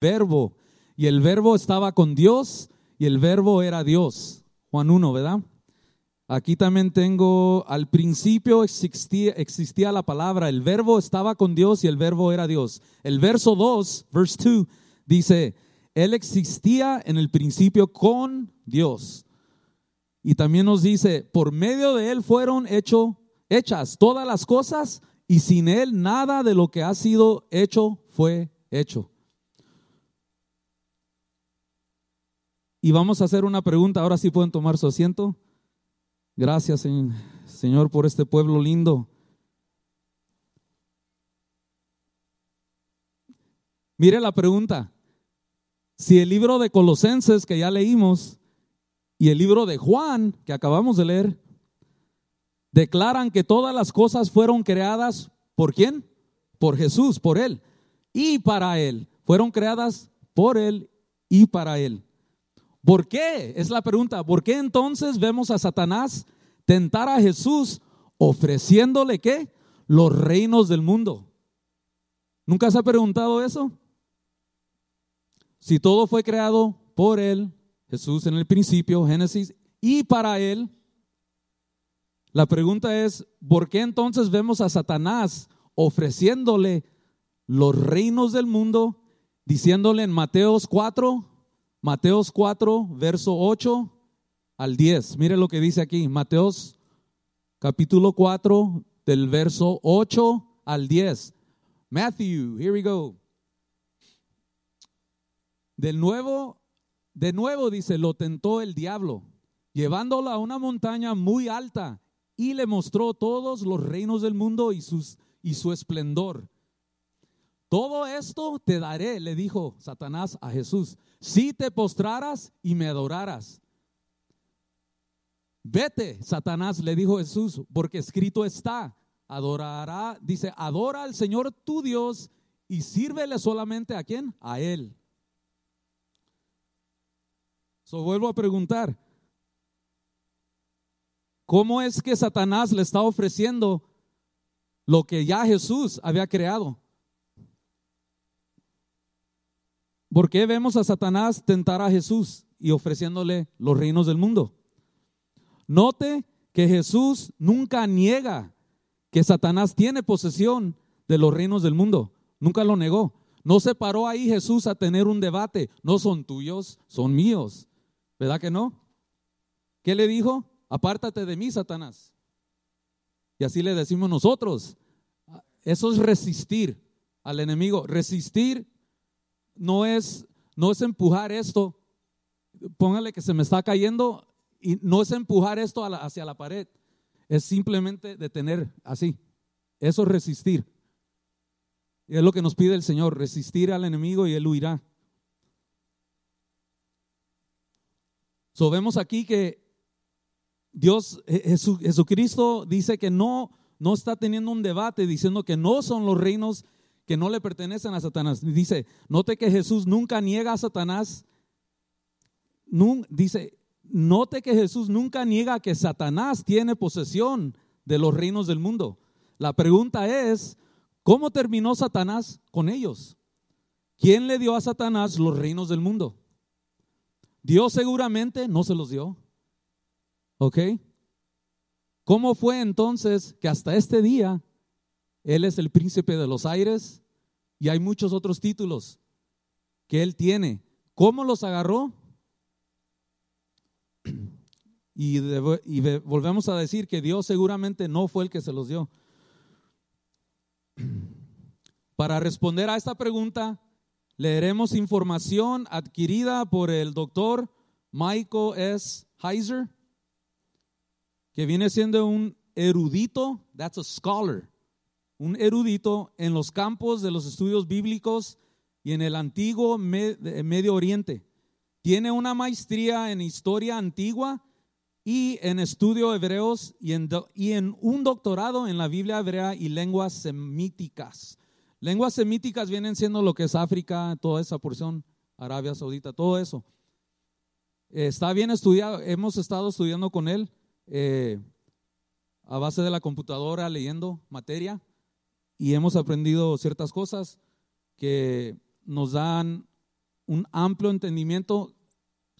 verbo. Y el verbo estaba con Dios y el verbo era Dios. Juan 1, ¿verdad? Aquí también tengo, al principio existía, la palabra, el verbo estaba con Dios y el verbo era Dios. El verso 2, verse 2, dice, Él existía en el principio con Dios. Y también nos dice, por medio de Él fueron hechas todas las cosas y sin Él nada de lo que ha sido hecho fue hecho. Y vamos a hacer una pregunta, ahora sí pueden tomar su asiento. Gracias, Señor, por este pueblo lindo. Mire la pregunta. Si el libro de Colosenses que ya leímos y el libro de Juan que acabamos de leer declaran que todas las cosas fueron creadas por quién? Por Jesús, por Él y para Él. Fueron creadas por Él y para Él. ¿Por qué? Es la pregunta. ¿Por qué entonces vemos a Satanás tentar a Jesús ofreciéndole qué? Los reinos del mundo. ¿Nunca se ha preguntado eso? Si todo fue creado por Él, Jesús en el principio, Génesis, y para Él, la pregunta es, ¿por qué entonces vemos a Satanás ofreciéndole los reinos del mundo, diciéndole en Mateos 4, Mateos 4, verso 8 al 10. Mire lo que dice aquí, Mateos capítulo 4, del verso 8 al 10. Matthew, here we go. Del nuevo, de nuevo dice, lo tentó el diablo, llevándolo a una montaña muy alta y le mostró todos los reinos del mundo y, sus, y su esplendor. Todo esto te daré, le dijo Satanás a Jesús si te postraras y me adoraras. Vete, Satanás, le dijo Jesús, porque escrito está, adorará, dice, adora al Señor tu Dios y sírvele solamente a quién? A Él. So, vuelvo a preguntar, ¿cómo es que Satanás le está ofreciendo lo que ya Jesús había creado? ¿Por qué vemos a Satanás tentar a Jesús y ofreciéndole los reinos del mundo? Note que Jesús nunca niega que Satanás tiene posesión de los reinos del mundo. Nunca lo negó. No se paró ahí Jesús a tener un debate. No son tuyos, son míos. ¿Verdad que no? ¿Qué le dijo? Apártate de mí, Satanás. Y así le decimos nosotros. Eso es resistir al enemigo. Resistir no es, no es empujar esto, póngale que se me está cayendo y no es empujar esto hacia la pared, es simplemente detener así. Eso es resistir. Y es lo que nos pide el Señor, resistir al enemigo y él huirá. So, vemos aquí que Dios, Jesucristo dice que no, no está teniendo un debate diciendo que no son los reinos que no le pertenecen a Satanás. Dice, note que Jesús nunca niega a Satanás. dice, note que Jesús nunca niega que Satanás tiene posesión de los reinos del mundo. La pregunta es, ¿cómo terminó Satanás con ellos? ¿Quién le dio a Satanás los reinos del mundo? Dios seguramente no se los dio. ¿Ok? ¿Cómo fue entonces que hasta este día él es el príncipe de los aires y hay muchos otros títulos que Él tiene. ¿Cómo los agarró? Y, volvemos a decir que Dios seguramente no fue el que se los dio. Para responder a esta pregunta, leeremos información adquirida por el doctor Michael S. Heiser, que viene siendo un erudito, that's a scholar, un erudito en los campos de los estudios bíblicos y en el antiguo Medio Oriente. Tiene una maestría en historia antigua y en estudio hebreos y en, un doctorado en la Biblia hebrea y lenguas semíticas. Lenguas semíticas vienen siendo lo que es África, toda esa porción, Arabia Saudita, todo eso. está bien estudiado, hemos estado estudiando con él eh, a base de la computadora, leyendo materia y hemos aprendido ciertas cosas que nos dan un amplio entendimiento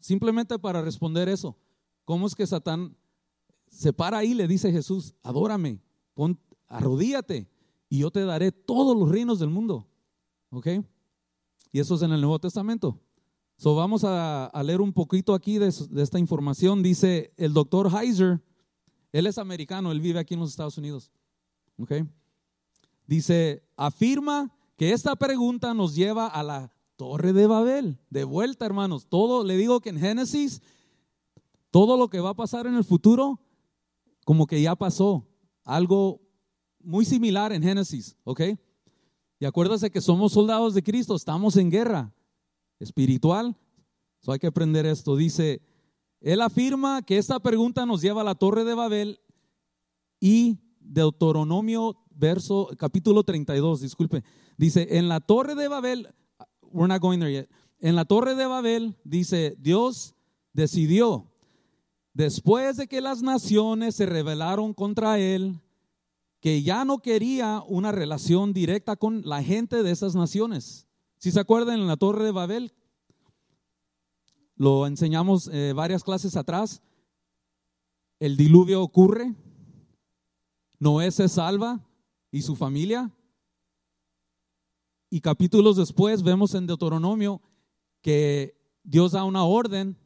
simplemente para responder eso. ¿Cómo es que Satán se para y le dice a Jesús, adórame, pon, arrodíate y yo te daré todos los reinos del mundo? ¿Ok? Y eso es en el Nuevo Testamento. So vamos a, leer un poquito aquí de, de, esta información. Dice el doctor Heiser, él es americano, él vive aquí en los Estados Unidos. ¿Ok? Dice, afirma que esta pregunta nos lleva a la torre de Babel. De vuelta, hermanos. Todo, le digo que en Génesis, todo lo que va a pasar en el futuro, como que ya pasó. Algo muy similar en Génesis, ¿ok? Y acuérdate que somos soldados de Cristo, estamos en guerra espiritual. So hay que aprender esto. Dice, él afirma que esta pregunta nos lleva a la torre de Babel y Deuteronomio verso capítulo 32, disculpe. Dice, en la torre de Babel, we're not going there yet. En la torre de Babel dice, Dios decidió después de que las naciones se rebelaron contra él que ya no quería una relación directa con la gente de esas naciones. Si se acuerdan en la torre de Babel, lo enseñamos eh, varias clases atrás, el diluvio ocurre, Noé se salva y su familia, y capítulos después vemos en Deuteronomio que Dios da una orden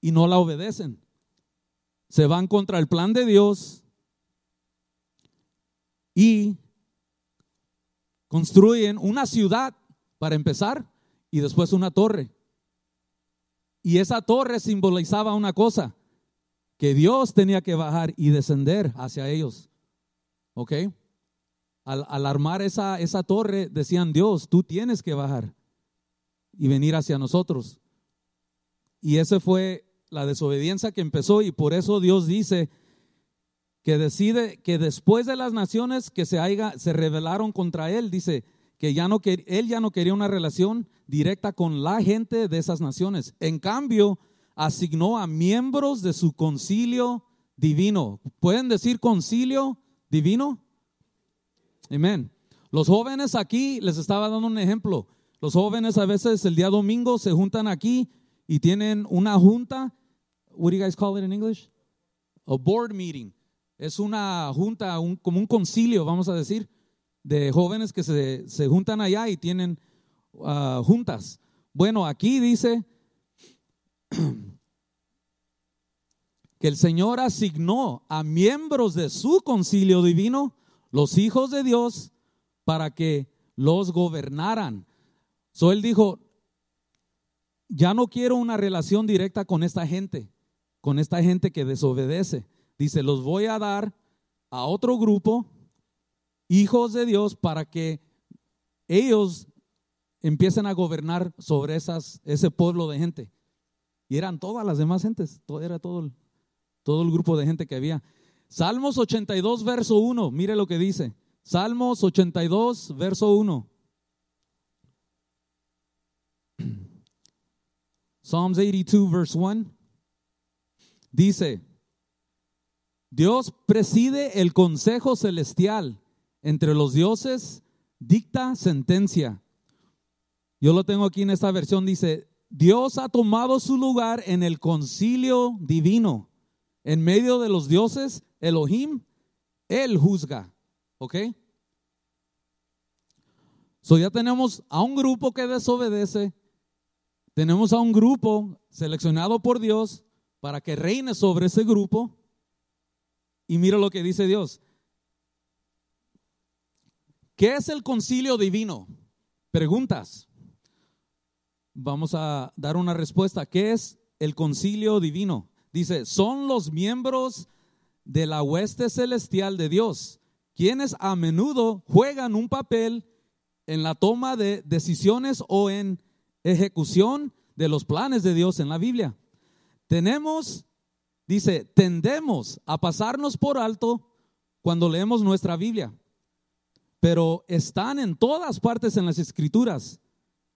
y no la obedecen. Se van contra el plan de Dios y construyen una ciudad para empezar y después una torre. Y esa torre simbolizaba una cosa, que Dios tenía que bajar y descender hacia ellos. ¿Ok? Al, armar esa, esa torre, decían, Dios, tú tienes que bajar y venir hacia nosotros. Y esa fue la desobediencia que empezó y por eso Dios dice, que decide que después de las naciones que se, haya, se rebelaron contra él, dice que ya no él ya no quería una relación directa con la gente de esas naciones. En cambio, asignó a miembros de su concilio divino. ¿Pueden decir concilio divino? Amén. Los jóvenes aquí, les estaba dando un ejemplo. Los jóvenes a veces el día domingo se juntan aquí y tienen una junta. What do you guys call it in English? A board meeting es una junta, como un concilio, vamos a decir, de jóvenes que se, juntan allá y tienen ah, juntas. Bueno, aquí dice que el Señor asignó a miembros de su concilio divino, los hijos de Dios, para que los gobernaran. So él dijo, ya no quiero una relación directa con esta gente, con esta gente que desobedece. Dice, los voy a dar a otro grupo, hijos de Dios, para que ellos empiecen a gobernar sobre esas, ese pueblo de gente. Y eran todas las demás gentes, era todo el, todo el grupo de gente que había. Salmos 82, verso 1, mire lo que dice. Salmos 82, verso 1. Psalms 82, verse 1. Dice, Dios preside el consejo celestial entre los dioses, dicta sentencia. Yo lo tengo aquí en esta versión, dice, Dios ha tomado su lugar en el concilio divino. En medio de los dioses, Elohim, Él juzga. ¿Ok? So ya tenemos a un grupo que desobedece, tenemos a un grupo seleccionado por Dios para que reine sobre ese grupo y mira lo que dice Dios. ¿Qué es el concilio divino? Preguntas. Vamos a dar una respuesta. ¿Qué es el concilio divino? Dice, son los miembros de la hueste celestial de Dios, quienes a menudo juegan un papel en la toma de decisiones o en ejecución de los planes de Dios en la Biblia. Tenemos Dice, tendemos a pasarnos por alto cuando leemos nuestra Biblia, pero están en todas partes en las escrituras.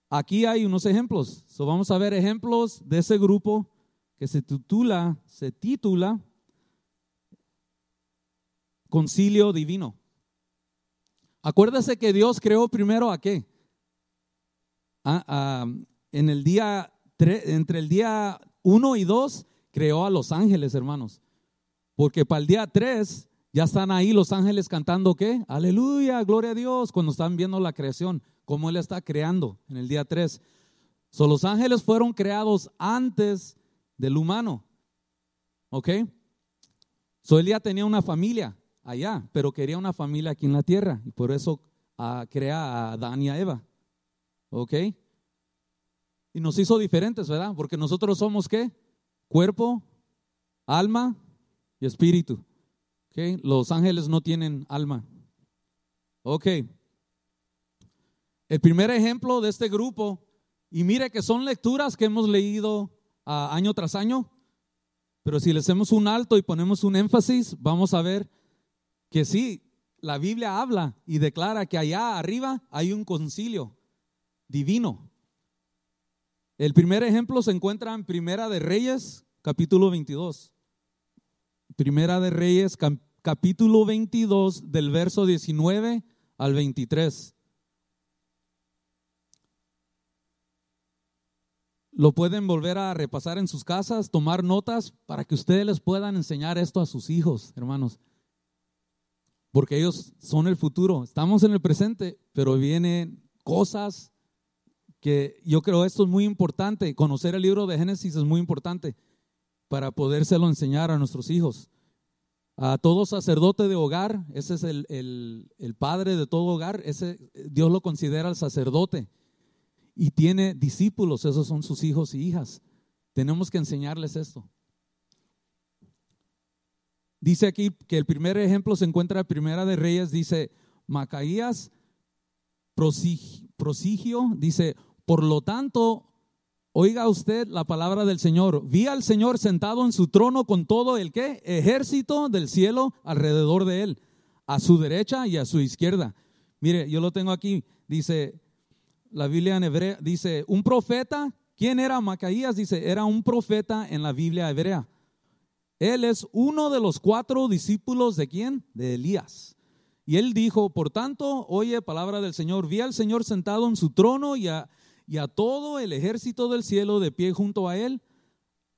Aquí hay unos ejemplos. vamos a ver ejemplos de ese grupo que se titula, se titula Concilio Divino. Acuérdese que Dios creó primero a qué? En el día, entre el día 1 y 2, creó a los ángeles, hermanos. Porque para el día 3 ya están ahí los ángeles cantando qué? Aleluya, gloria a Dios, cuando están viendo la creación, cómo Él está creando en el día 3. So, los ángeles fueron creados antes del humano. ¿Ok? So, tenía una familia allá, pero quería una familia aquí en la tierra. Y por eso uh, crea a Adán y a Eva. ¿Ok? Y nos hizo diferentes, ¿verdad? Porque nosotros somos qué? Cuerpo, alma y espíritu. ¿Ok? Los ángeles no tienen alma. Ok. El primer ejemplo de este grupo, y mire que son lecturas que hemos leído uh, año tras año, pero si le hacemos un alto y ponemos un énfasis, vamos a ver que sí, la Biblia habla y declara que allá arriba hay un concilio divino. El primer ejemplo se encuentra en Primera de Reyes, capítulo 22. Primera de Reyes, capítulo 22, del verso 19 al 23. Lo pueden volver a repasar en sus casas, tomar notas para que ustedes les puedan enseñar esto a sus hijos, hermanos. Porque ellos son el futuro. Estamos en el presente, pero vienen cosas que yo creo esto es muy importante. Conocer el libro de Génesis es muy importante para podérselo enseñar a nuestros hijos. A todo sacerdote de hogar, ese es el, el padre de todo hogar, ese Dios lo considera el sacerdote y tiene discípulos, esos son sus hijos y hijas. Tenemos que enseñarles esto. Dice aquí que el primer ejemplo se encuentra en Primera de Reyes, dice Macaías prosigio, dice, por lo tanto, oiga usted la palabra del Señor. Vi al Señor sentado en su trono con todo el que ejército del cielo alrededor de él, a su derecha y a su izquierda. Mire, yo lo tengo aquí, dice la Biblia en hebrea, dice, un profeta, ¿quién era Macaías? Dice, era un profeta en la Biblia hebrea. Él es uno de los cuatro discípulos de quién? De Elías. Y él dijo, por tanto, oye palabra del Señor, vi al Señor sentado en su trono y a, y a todo el ejército del cielo de pie junto a él,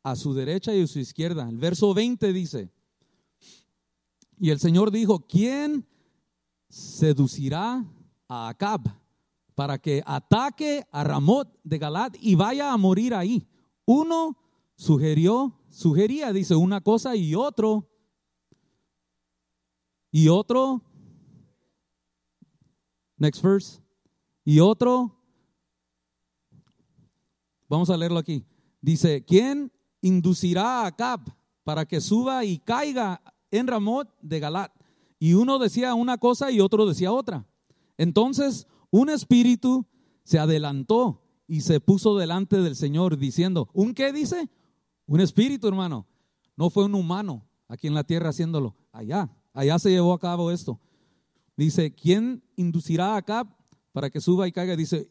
a su derecha y a su izquierda. El verso 20 dice, y el Señor dijo, ¿quién seducirá a Acab para que ataque a Ramot de Galat y vaya a morir ahí? Uno sugirió sugería, dice, una cosa y otro, y otro, next verse, y otro, vamos a leerlo aquí, dice, ¿quién inducirá a Acab para que suba y caiga en Ramot de Galat? Y uno decía una cosa y otro decía otra. Entonces un espíritu se adelantó y se puso delante del Señor diciendo, ¿un qué dice? Un espíritu, hermano. No fue un humano aquí en la tierra haciéndolo. Allá, allá se llevó a cabo esto. Dice, ¿quién inducirá acá para que suba y caiga? Dice,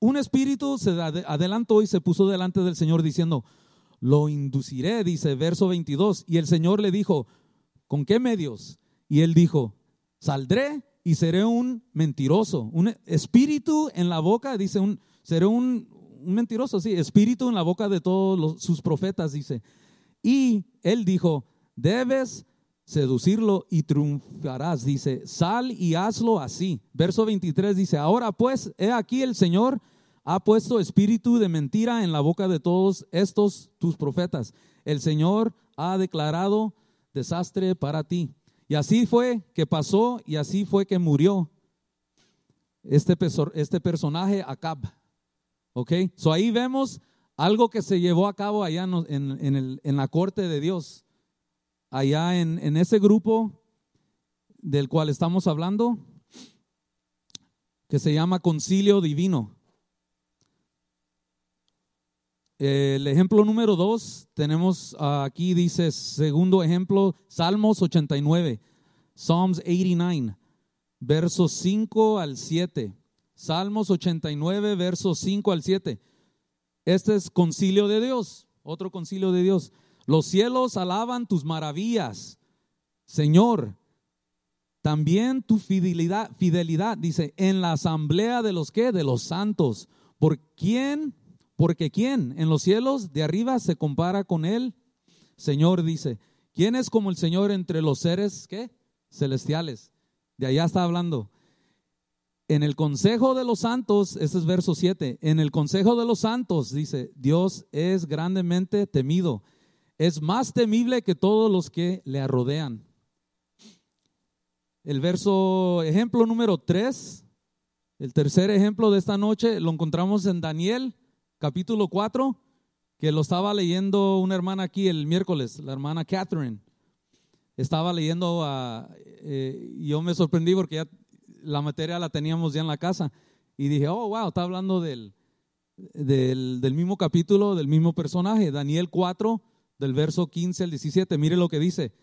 un espíritu se adelantó y se puso delante del Señor diciendo, lo induciré, dice verso 22. Y el Señor le dijo, ¿con qué medios? Y él dijo, saldré y seré un mentiroso, un espíritu en la boca, dice, un, seré un, un mentiroso, sí, espíritu en la boca de todos sus profetas, dice. Y él dijo, debes seducirlo y triunfarás, dice, sal y hazlo así. Verso 23 dice, ahora pues, he aquí el Señor ha puesto espíritu de mentira en la boca de todos estos tus profetas. El Señor ha declarado desastre para ti. Y así fue que pasó y así fue que murió este, este personaje Acab. ¿Ok? So ahí vemos algo que se llevó a cabo allá en, la corte de Dios, allá en, ese grupo del cual estamos hablando, que se llama concilio divino. El ejemplo número dos, tenemos aquí, dice, segundo ejemplo, Salmos 89, Psalms 89, versos 5 al 7. Salmos 89, versos 5 al 7. Este es concilio de Dios, otro concilio de Dios. Los cielos alaban tus maravillas, Señor. También tu fidelidad, fidelidad, dice, en la asamblea de los que, de los santos. ¿Por quién? Porque ¿quién en los cielos de arriba se compara con él? Señor dice, ¿quién es como el Señor entre los seres ¿qué? celestiales? De allá está hablando. En el consejo de los santos, este es verso 7, en el consejo de los santos dice, Dios es grandemente temido, es más temible que todos los que le rodean. El verso, ejemplo número 3, el tercer ejemplo de esta noche lo encontramos en Daniel, capítulo 4, que lo estaba leyendo una hermana aquí el miércoles, la hermana Catherine. Estaba leyendo, uh, yo me sorprendí porque ya la materia la teníamos ya en la casa. Y dije, oh, wow, está hablando del, del, mismo capítulo, del mismo personaje, Daniel 4, del verso 15 al 17. Mire lo que dice.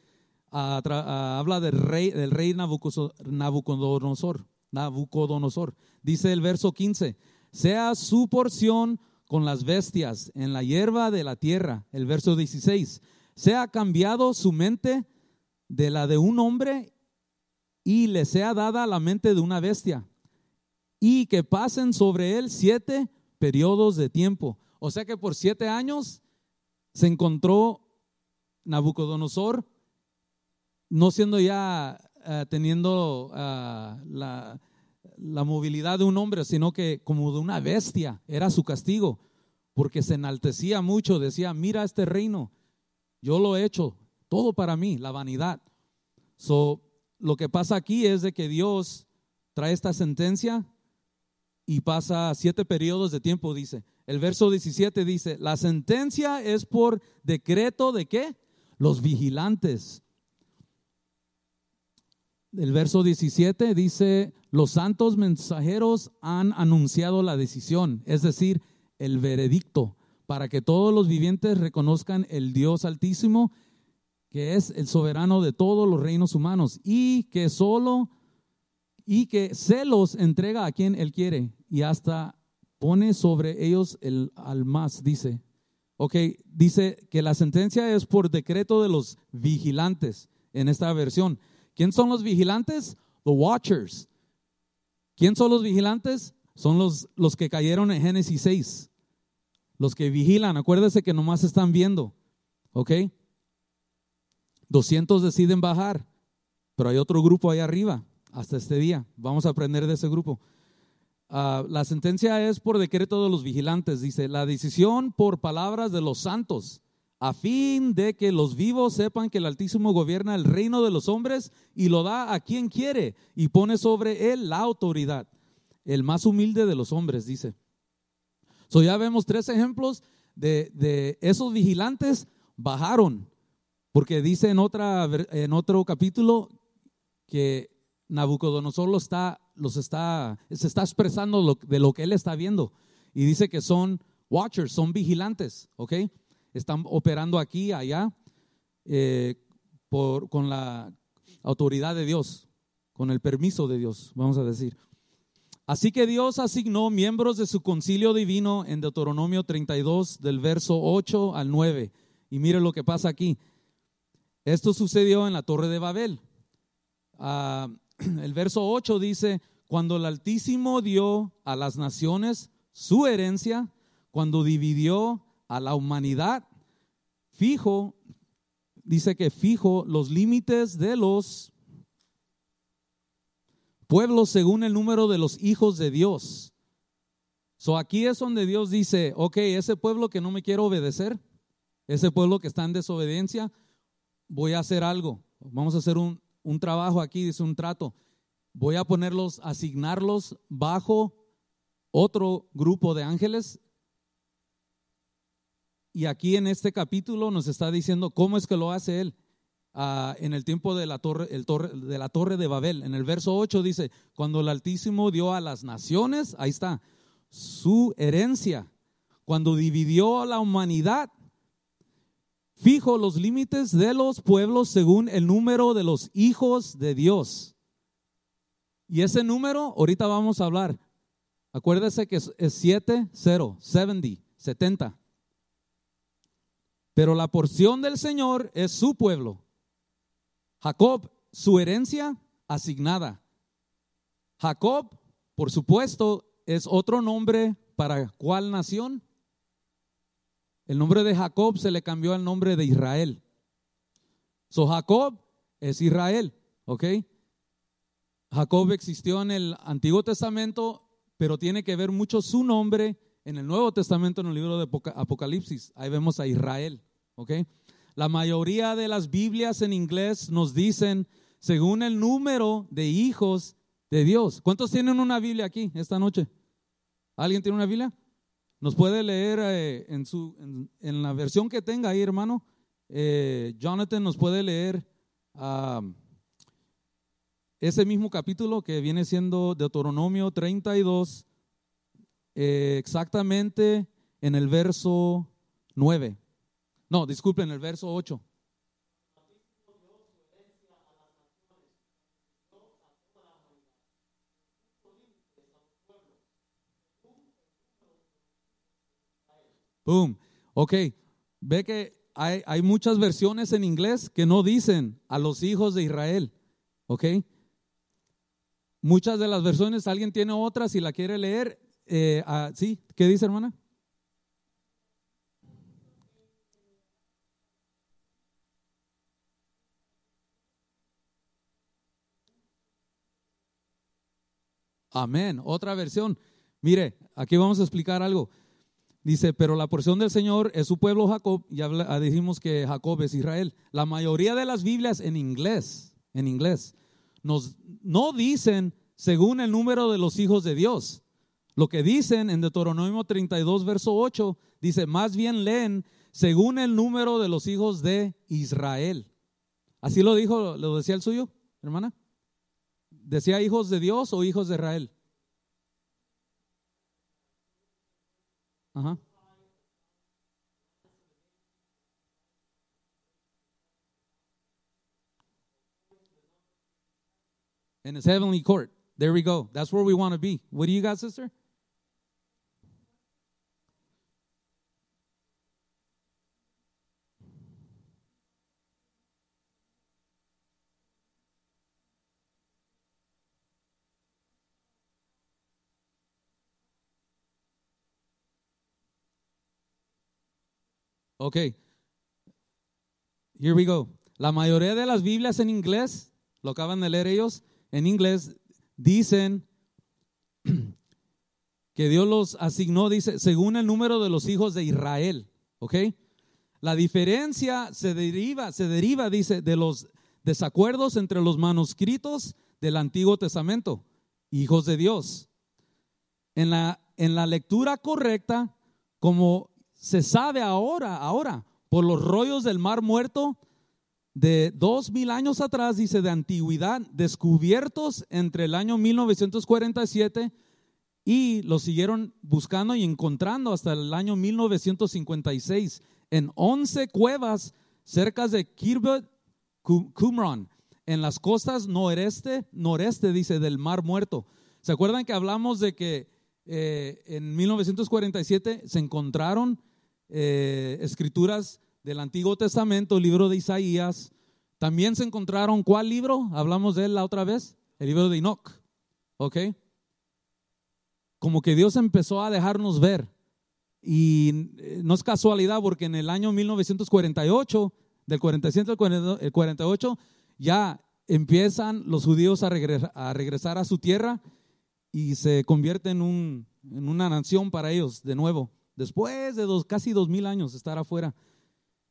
habla del rey, del rey Nabucodonosor, Nabucodonosor. Dice el verso 15, sea su porción con las bestias en la hierba de la tierra. El verso 16, sea cambiado su mente de la de un hombre y le sea dada la mente de una bestia, y que pasen sobre él siete periodos de tiempo. O sea que por siete años se encontró Nabucodonosor, no siendo ya eh, teniendo ah, la, la movilidad de un hombre, sino que como de una bestia, era su castigo, porque se enaltecía mucho, decía, mira este reino, yo lo he hecho, todo para mí, la vanidad. So, lo que pasa aquí es de que Dios trae esta sentencia y pasa siete periodos de tiempo, dice. El verso 17 dice, la sentencia es por decreto de qué? Los vigilantes. El verso 17 dice, los santos mensajeros han anunciado la decisión, es decir, el veredicto, para que todos los vivientes reconozcan el Dios altísimo que es el soberano de todos los reinos humanos y que solo y que se los entrega a quien él quiere y hasta pone sobre ellos el al más, dice. Ok, dice que la sentencia es por decreto de los vigilantes en esta versión. ¿Quién son los vigilantes? The watchers. ¿Quién son los vigilantes? Son los, los que cayeron en Génesis 6. Los que vigilan, acuérdese que nomás están viendo. ¿Ok? 200 deciden bajar, pero hay otro grupo ahí arriba hasta este día. Vamos a aprender de ese grupo. Ah, la sentencia es por decreto de los vigilantes, dice, la decisión por palabras de los santos, a fin de que los vivos sepan que el Altísimo gobierna el reino de los hombres y lo da a quien quiere y pone sobre él la autoridad, el más humilde de los hombres, dice. So ya vemos tres ejemplos de, de esos vigilantes bajaron porque dice en, otra, en otro capítulo que Nabucodonosor lo está, los está, se está expresando de lo que él está viendo. Y dice que son watchers, son vigilantes, ¿ok? Están operando aquí, allá, eh, por, con la autoridad de Dios, con el permiso de Dios, vamos a decir. Así que Dios asignó miembros de su concilio divino en Deuteronomio 32, del verso 8 al 9. Y mire lo que pasa aquí. Esto sucedió en la Torre de Babel. Ah, el verso 8 dice, cuando el Altísimo dio a las naciones su herencia, cuando dividió a la humanidad, fijo, dice que fijo los límites de los pueblos según el número de los hijos de Dios. So aquí es donde Dios dice, ok, ese pueblo que no me quiere obedecer, ese pueblo que está en desobediencia, voy a hacer algo, vamos a hacer un, trabajo aquí, dice un trato, voy a ponerlos, asignarlos bajo otro grupo de ángeles. Y aquí en este capítulo nos está diciendo cómo es que lo hace él. Ah, en el tiempo de la, torre, el torre, de la torre de Babel. En el verso 8 dice, cuando el Altísimo dio a las naciones, ahí está, su herencia. Cuando dividió a la humanidad, fijo los límites de los pueblos según el número de los hijos de Dios. Y ese número, ahorita vamos a hablar. Acuérdese que es 7, 0, 70, 70. Pero la porción del Señor es su pueblo. Jacob, su herencia asignada. Jacob, por supuesto, es otro nombre para cuál nación? El nombre de Jacob se le cambió al nombre de Israel. So Jacob es Israel, ¿ok? Jacob existió en el Antiguo Testamento, pero tiene que ver mucho su nombre en el Nuevo Testamento, en el libro de Apocalipsis. Ahí vemos a Israel, ¿ok? La mayoría de las Biblias en inglés nos dicen según el número de hijos de Dios. ¿Cuántos tienen una Biblia aquí esta noche? ¿Alguien tiene una Biblia? Nos puede leer eh, en, su, en, la versión que tenga ahí, hermano. Eh, Jonathan nos puede leer ah, ese mismo capítulo que viene siendo Deuteronomio 32, eh, exactamente en el verso 9. No, disculpen, el verso 8. Boom. Ok, ve que hay, hay, muchas versiones en inglés que no dicen a los hijos de Israel. Ok. Muchas de las versiones, alguien tiene otras, si la quiere leer. Eh, ah, sí, ¿qué dice hermana? Amén. Otra versión. Mire, aquí vamos a explicar algo. Dice, pero la porción del Señor es su pueblo Jacob. Ya ah, dijimos que Jacob es Israel. La mayoría de las Biblias en inglés, en inglés, nos, no dicen según el número de los hijos de Dios. Lo que dicen en Deuteronomio 32, verso 8, dice, más bien leen según el número de los hijos de Israel. Así lo dijo, lo decía el suyo, hermana. ¿Decía hijos de Dios o hijos de Israel? Ajá. In his heavenly court. There we go. That's where we want to be. What do you got, sister? Ok. Here we go. La mayoría de las Biblias en inglés, lo acaban de leer ellos, en inglés dicen que Dios los asignó, dice, según el número de los hijos de Israel. ¿Ok? La diferencia se deriva, se deriva, dice, de los desacuerdos entre los manuscritos del Antiguo Testamento, hijos de Dios. En la, en la lectura correcta, como se sabe ahora, ahora, por los rollos del mar muerto de dos mil años atrás, dice, de antigüedad, descubiertos entre el año 1947 y los siguieron buscando y encontrando hasta el año 1956 en 11 cuevas cerca de Kirbet Qumran, en las costas noreste, noreste, dice, del Mar Muerto. ¿Se acuerdan que hablamos de que eh, en 1947 se encontraron eh, escrituras del Antiguo Testamento, libro de Isaías. También se encontraron, ¿cuál libro? Hablamos de él la otra vez, el libro de Enoch. ¿Ok? Como que Dios empezó a dejarnos ver. Y eh, no es casualidad porque en el año 1948, del 47 al 48, ya empiezan los judíos a regresar, a regresar a su tierra y se convierte en, un, en una nación para ellos de nuevo. Después de casi dos mil años estar afuera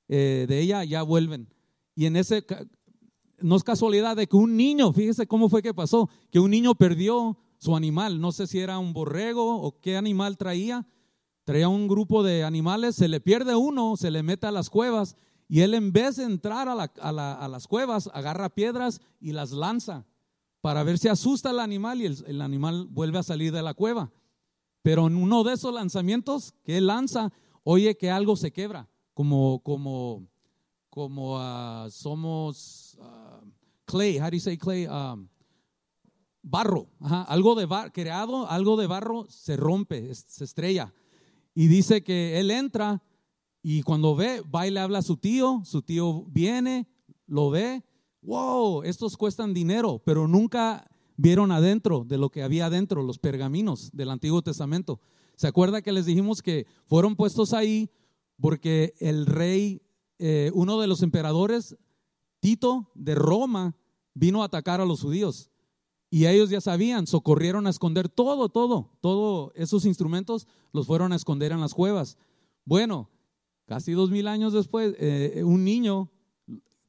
eh, de ella, ya vuelven. Y en ese, no es casualidad de que un niño, fíjese cómo fue que pasó, que un niño perdió su animal, no sé si era un borrego o qué animal traía, traía un grupo de animales, se le pierde uno, se le mete a las cuevas y él en vez de entrar a, las cuevas, agarra piedras y las lanza para ver si asusta al animal y el animal vuelve a salir de la cueva. Pero en uno de esos lanzamientos que él lanza, oye que algo se quebra, como, como, como uh, somos uh, clay, how do you say clay? Um, barro, algo de barro, creado, algo de barro se rompe, se estrella. Y dice que él entra y cuando ve, va y le habla a su tío, su tío viene, lo ve, wow, estos cuestan dinero, pero nunca vieron adentro de lo que había adentro, los pergaminos del Antiguo Testamento. ¿Se acuerda que les dijimos que fueron puestos ahí porque el rey, eh, uno de los emperadores, Tito de Roma, vino a atacar a los judíos. Y ellos ya sabían, socorrieron a esconder todo, todo, todos esos instrumentos los fueron a esconder en las cuevas. Bueno, casi dos mil años después, eh, un niño,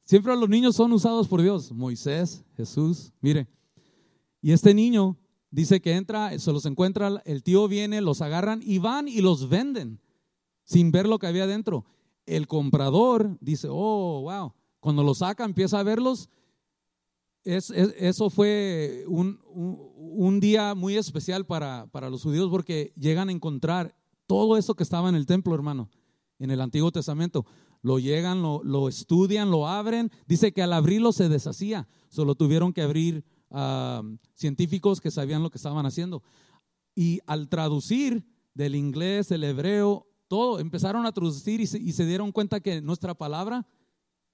siempre los niños son usados por Dios, Moisés, Jesús, mire, y este niño dice que entra, se los encuentra, el tío viene, los agarran y van y los venden sin ver lo que había dentro. El comprador dice, oh, wow, cuando los saca empieza a verlos eso fue un, día muy especial para, los judíos porque llegan a encontrar todo eso que estaba en el templo, hermano, en el Antiguo Testamento. Lo llegan, lo, estudian, lo abren. Dice que al abrirlo se deshacía. Solo tuvieron que abrir ah, científicos que sabían lo que estaban haciendo. Y al traducir del inglés, el hebreo, todo, empezaron a traducir y se, dieron cuenta que nuestra palabra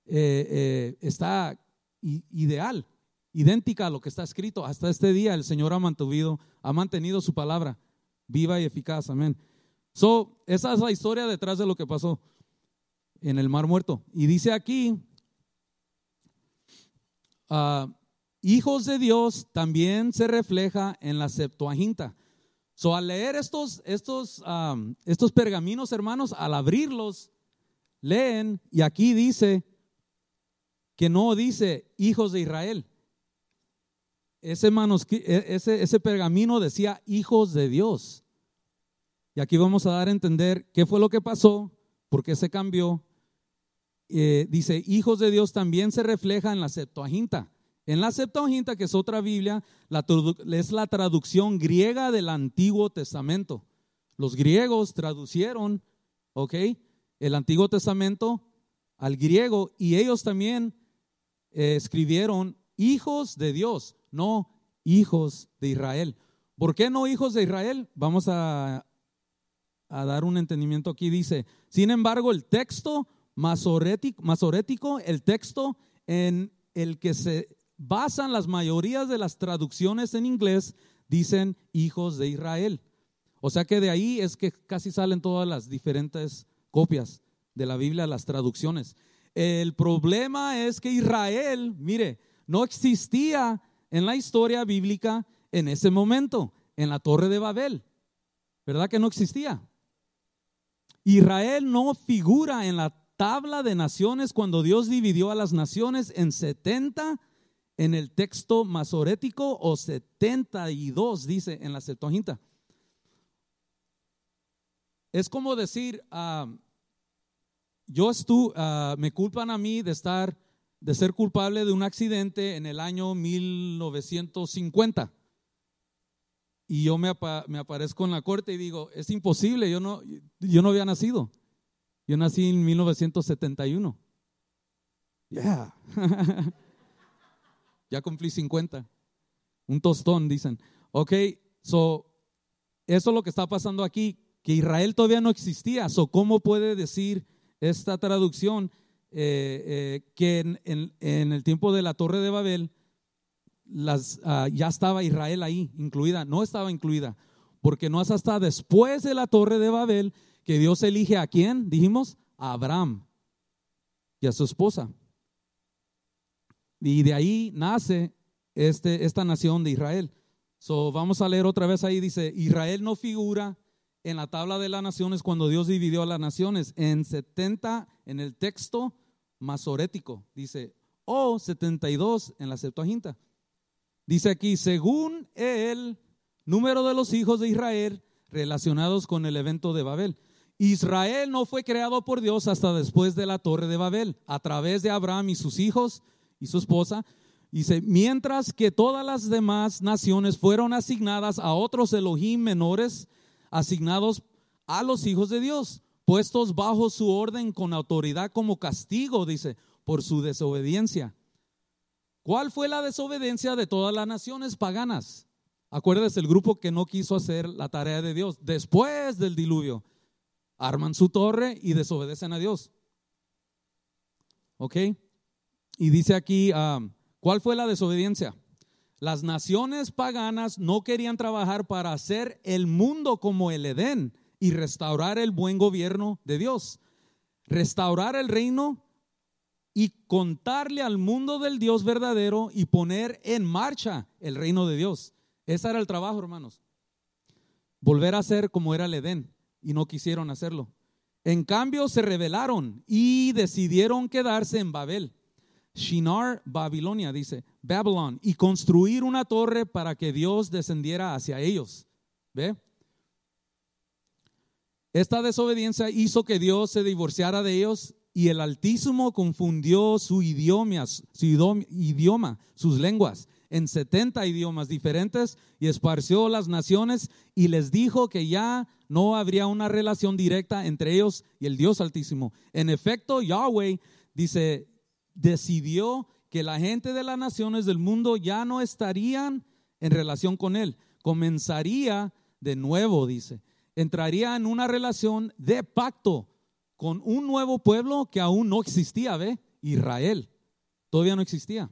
eh, eh, está ideal idéntica a lo que está escrito. Hasta este día el Señor ha mantenido, ha mantenido su palabra viva y eficaz. Amén. So, esa es la historia detrás de lo que pasó en el Mar Muerto. Y dice aquí, ah, hijos de Dios también se refleja en la Septuaginta. So, al leer estos, estos, estos pergaminos, hermanos, al abrirlos, leen y aquí dice que no dice hijos de Israel, ese, e, ese, ese pergamino decía hijos de Dios. Y aquí vamos a dar a entender qué fue lo que pasó, por qué se cambió. Eh, dice, hijos de Dios también se refleja en la Septuaginta. En la Septuaginta, que es otra Biblia, es la traducción griega del Antiguo Testamento. Los griegos traducieron, ¿ok? El Antiguo Testamento al griego y ellos también eh, escribieron hijos de Dios no hijos de Israel. ¿Por qué no hijos de Israel? Vamos a, a dar un entendimiento aquí. Dice, sin embargo, el texto masorético, el texto en el que se basan las mayorías de las traducciones en inglés, dicen hijos de Israel. O sea que de ahí es que casi salen todas las diferentes copias de la Biblia, las traducciones. El problema es que Israel, mire, no existía en la historia bíblica en ese momento, en la torre de Babel. ¿Verdad que no existía? Israel no figura en la tabla de naciones cuando Dios dividió a las naciones en 70 en el texto masorético o 72 dice en la Septuaginta. Es como decir, ah, yo estuve, ah, me culpan a mí de estar de ser culpable de un accidente en el año 1950. Y yo me, aparezco en la corte y digo, es imposible, yo no, yo no había nacido. Yo nací en 1971. Yeah. ya cumplí 50. Un tostón, dicen. Ok, so, eso es lo que está pasando aquí, que Israel todavía no existía. So, ¿cómo puede decir esta traducción eh, eh, que en, el tiempo de la Torre de Babel ah, ya estaba Israel ahí incluida, no estaba incluida, porque no es hasta después de la Torre de Babel que Dios elige a quién, dijimos, a Abraham y a su esposa. Y de ahí nace este, esta nación de Israel. So, vamos a leer otra vez ahí, dice, Israel no figura en la tabla de las naciones cuando Dios dividió a las naciones. En 70, en el texto masorético, dice, o 72 en la Septuaginta. Dice aquí, según el número de los hijos de Israel relacionados con el evento de Babel. Israel no fue creado por Dios hasta después de la torre de Babel, a través de Abraham y sus hijos y su esposa. Dice, mientras que todas las demás naciones fueron asignadas a otros Elohim menores, asignados a los hijos de Dios puestos bajo su orden con autoridad como castigo, dice, por su desobediencia. ¿Cuál fue la desobediencia de todas las naciones paganas? Acuérdese, el grupo que no quiso hacer la tarea de Dios después del diluvio. Arman su torre y desobedecen a Dios. ¿Ok? Y dice aquí, ah, ¿cuál fue la desobediencia? Las naciones paganas no querían trabajar para hacer el mundo como el Edén y restaurar el buen gobierno de Dios. restaurar el reino y contarle al mundo del Dios verdadero y poner en marcha el reino de Dios. Ese era el trabajo, hermanos. Volver a ser como era el Edén y no quisieron hacerlo. En cambio, se rebelaron y decidieron quedarse en Babel. Shinar, Babilonia, dice, Babylon, y construir una torre para que Dios descendiera hacia ellos. ¿Ve? Esta desobediencia hizo que Dios se divorciara de ellos y el Altísimo confundió su idioma, su idioma, sus lenguas en 70 idiomas diferentes y esparció las naciones y les dijo que ya no habría una relación directa entre ellos y el Dios Altísimo. En efecto, Yahweh dice, decidió que la gente de las naciones del mundo ya no estarían en relación con él. Comenzaría de nuevo, dice entraría en una relación de pacto con un nuevo pueblo que aún no existía, ¿ve? Israel. Todavía no existía.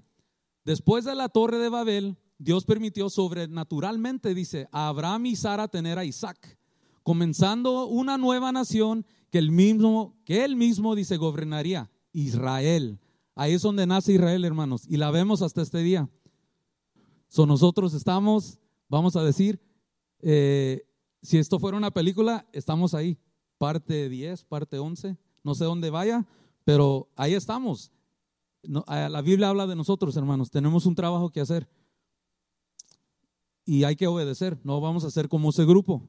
Después de la torre de Babel, Dios permitió sobrenaturalmente, dice, a Abraham y Sara tener a Isaac, comenzando una nueva nación que él mismo, que él mismo, dice, gobernaría, Israel. Ahí es donde nace Israel, hermanos, y la vemos hasta este día. So, nosotros estamos, vamos a decir, eh, si esto fuera una película, estamos ahí, parte 10, parte 11, no sé dónde vaya, pero ahí estamos. la Biblia habla de nosotros, hermanos, tenemos un trabajo que hacer y hay que obedecer, no vamos a ser como ese grupo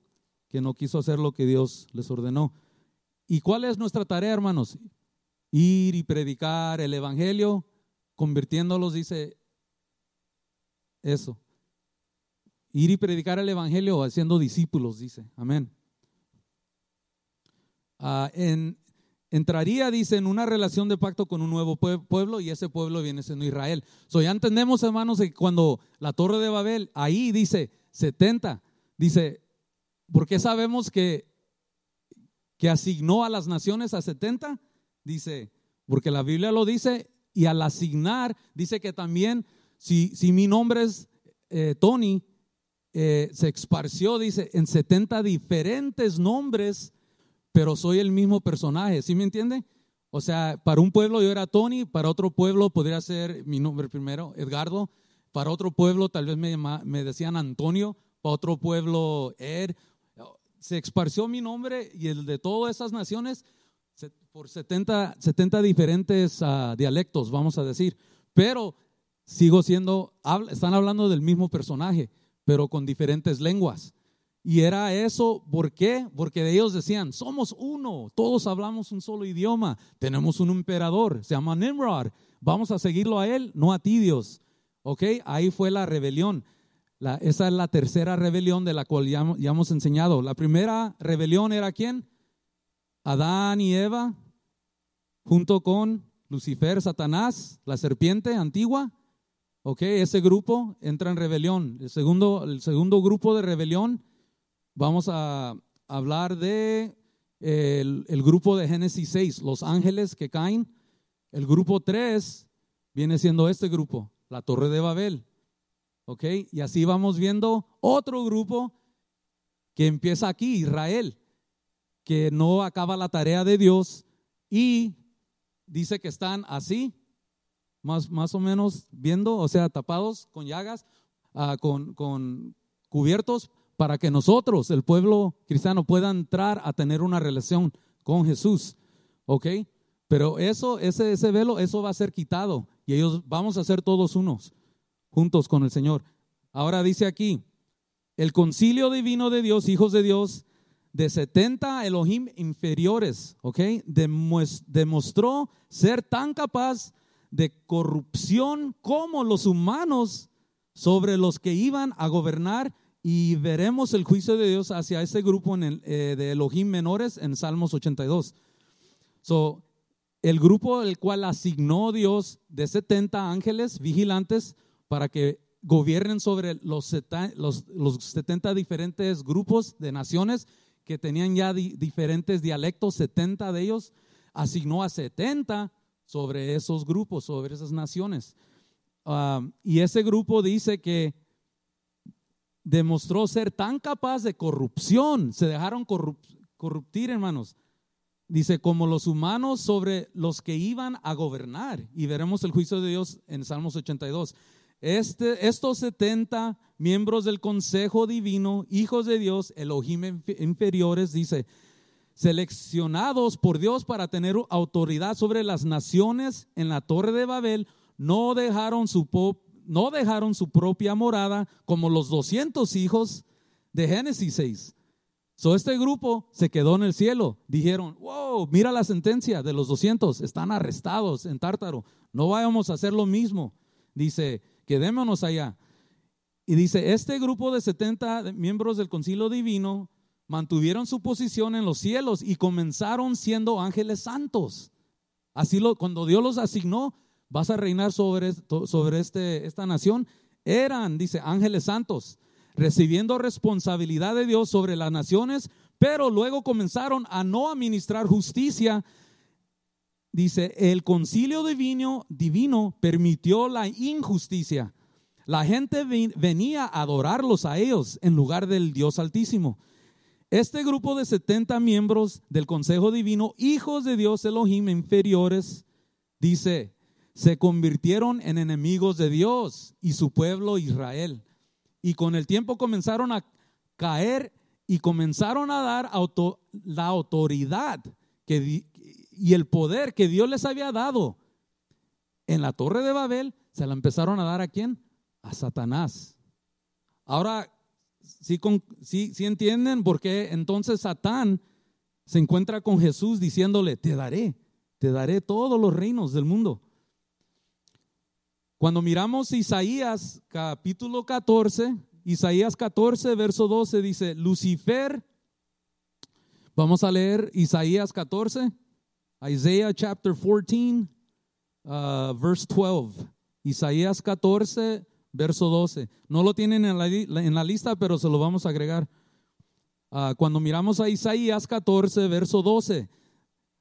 que no quiso hacer lo que Dios les ordenó. ¿Y cuál es nuestra tarea, hermanos? Ir y predicar el Evangelio, convirtiéndolos, dice eso, Ir y predicar el Evangelio haciendo discípulos, dice. Amén. Ah, en, entraría, dice, en una relación de pacto con un nuevo pueblo y ese pueblo viene siendo Israel. So, ya entendemos, hermanos, que cuando la torre de Babel, ahí dice 70, dice, ¿por qué sabemos que, que asignó a las naciones a 70? Dice, porque la Biblia lo dice y al asignar, dice que también, si, si mi nombre es eh, Tony, eh, se esparció, dice, en 70 diferentes nombres, pero soy el mismo personaje, ¿sí me entiende? O sea, para un pueblo yo era Tony, para otro pueblo podría ser mi nombre primero, Edgardo, para otro pueblo tal vez me, me decían Antonio, para otro pueblo Ed. Se esparció mi nombre y el de todas esas naciones por 70, 70 diferentes ah, dialectos, vamos a decir. Pero sigo siendo, están hablando del mismo personaje pero con diferentes lenguas. Y era eso, ¿por qué? Porque ellos decían, somos uno, todos hablamos un solo idioma, tenemos un emperador, se llama Nimrod, vamos a seguirlo a él, no a ti Dios. ¿Ok? Ahí fue la rebelión. Esa es la tercera rebelión de la cual ya, ya hemos enseñado. La primera rebelión era quién? Adán y Eva, junto con Lucifer, Satanás, la serpiente antigua. Ok, ese grupo entra en rebelión. El segundo, el segundo grupo de rebelión, vamos a hablar de el, grupo de Génesis 6, los ángeles que caen. El grupo 3 viene siendo este grupo, la Torre de Babel. Ok, y así vamos viendo otro grupo que empieza aquí, Israel, que no acaba la tarea de Dios y dice que están así más, más o menos viendo, o sea, tapados con llagas, ah, con, con cubiertos, para que nosotros, el pueblo cristiano, pueda entrar a tener una relación con Jesús. ¿Ok? Pero eso, ese, ese velo, eso va a ser quitado y ellos vamos a ser todos unos, juntos con el Señor. Ahora dice aquí, el concilio divino de Dios, hijos de Dios, de 70 Elohim inferiores, ¿ok? Demostró ser tan capaz de corrupción como los humanos sobre los que iban a gobernar y veremos el juicio de Dios hacia ese grupo eh, de Elohim menores en Salmos 82. So, el grupo el cual asignó Dios de 70 ángeles vigilantes para que gobiernen sobre los, los, los 70 diferentes grupos de naciones que tenían ya diferentes dialectos, 70 de ellos, asignó a 70 sobre esos grupos, sobre esas naciones. Ah, y ese grupo dice que demostró ser tan capaz de corrupción, se dejaron corruptir, hermanos, dice, como los humanos sobre los que iban a gobernar. Y veremos el juicio de Dios en Salmos 82. Este, estos 70 miembros del Consejo Divino, hijos de Dios, Elohim inferiores, dice, seleccionados por Dios para tener autoridad sobre las naciones en la torre de Babel, no dejaron su, no dejaron su propia morada como los 200 hijos de Génesis 6. So, este grupo se quedó en el cielo. Dijeron, wow, mira la sentencia de los 200, están arrestados en Tártaro. No vayamos a hacer lo mismo. Dice, quedémonos allá. Y dice, este grupo de 70 miembros del concilio divino mantuvieron su posición en los cielos y comenzaron siendo ángeles santos. Así lo, cuando Dios los asignó, vas a reinar sobre, sobre este, esta nación, eran, dice, ángeles santos, recibiendo responsabilidad de Dios sobre las naciones, pero luego comenzaron a no administrar justicia. Dice, el concilio divino, divino permitió la injusticia. La gente venía a adorarlos a ellos en lugar del Dios Altísimo. Este grupo de 70 miembros del Consejo Divino, hijos de Dios Elohim inferiores, dice, se convirtieron en enemigos de Dios y su pueblo Israel. Y con el tiempo comenzaron a caer y comenzaron a dar la autoridad que, y el poder que Dios les había dado en la torre de Babel, se la empezaron a dar a quién? A Satanás. Ahora, ¿Sí, sí, entienden por qué entonces Satán se encuentra con Jesús diciéndole, te daré, te daré todos los reinos del mundo? Cuando miramos Isaías capítulo 14, Isaías 14, verso 12 dice, Lucifer, vamos a leer Isaías 14, Isaiah chapter 14, uh, verse 12, Isaías 14, verso 12. No lo tienen en la, lista, pero se lo vamos a agregar. Ah, cuando miramos a Isaías 14, verso 12,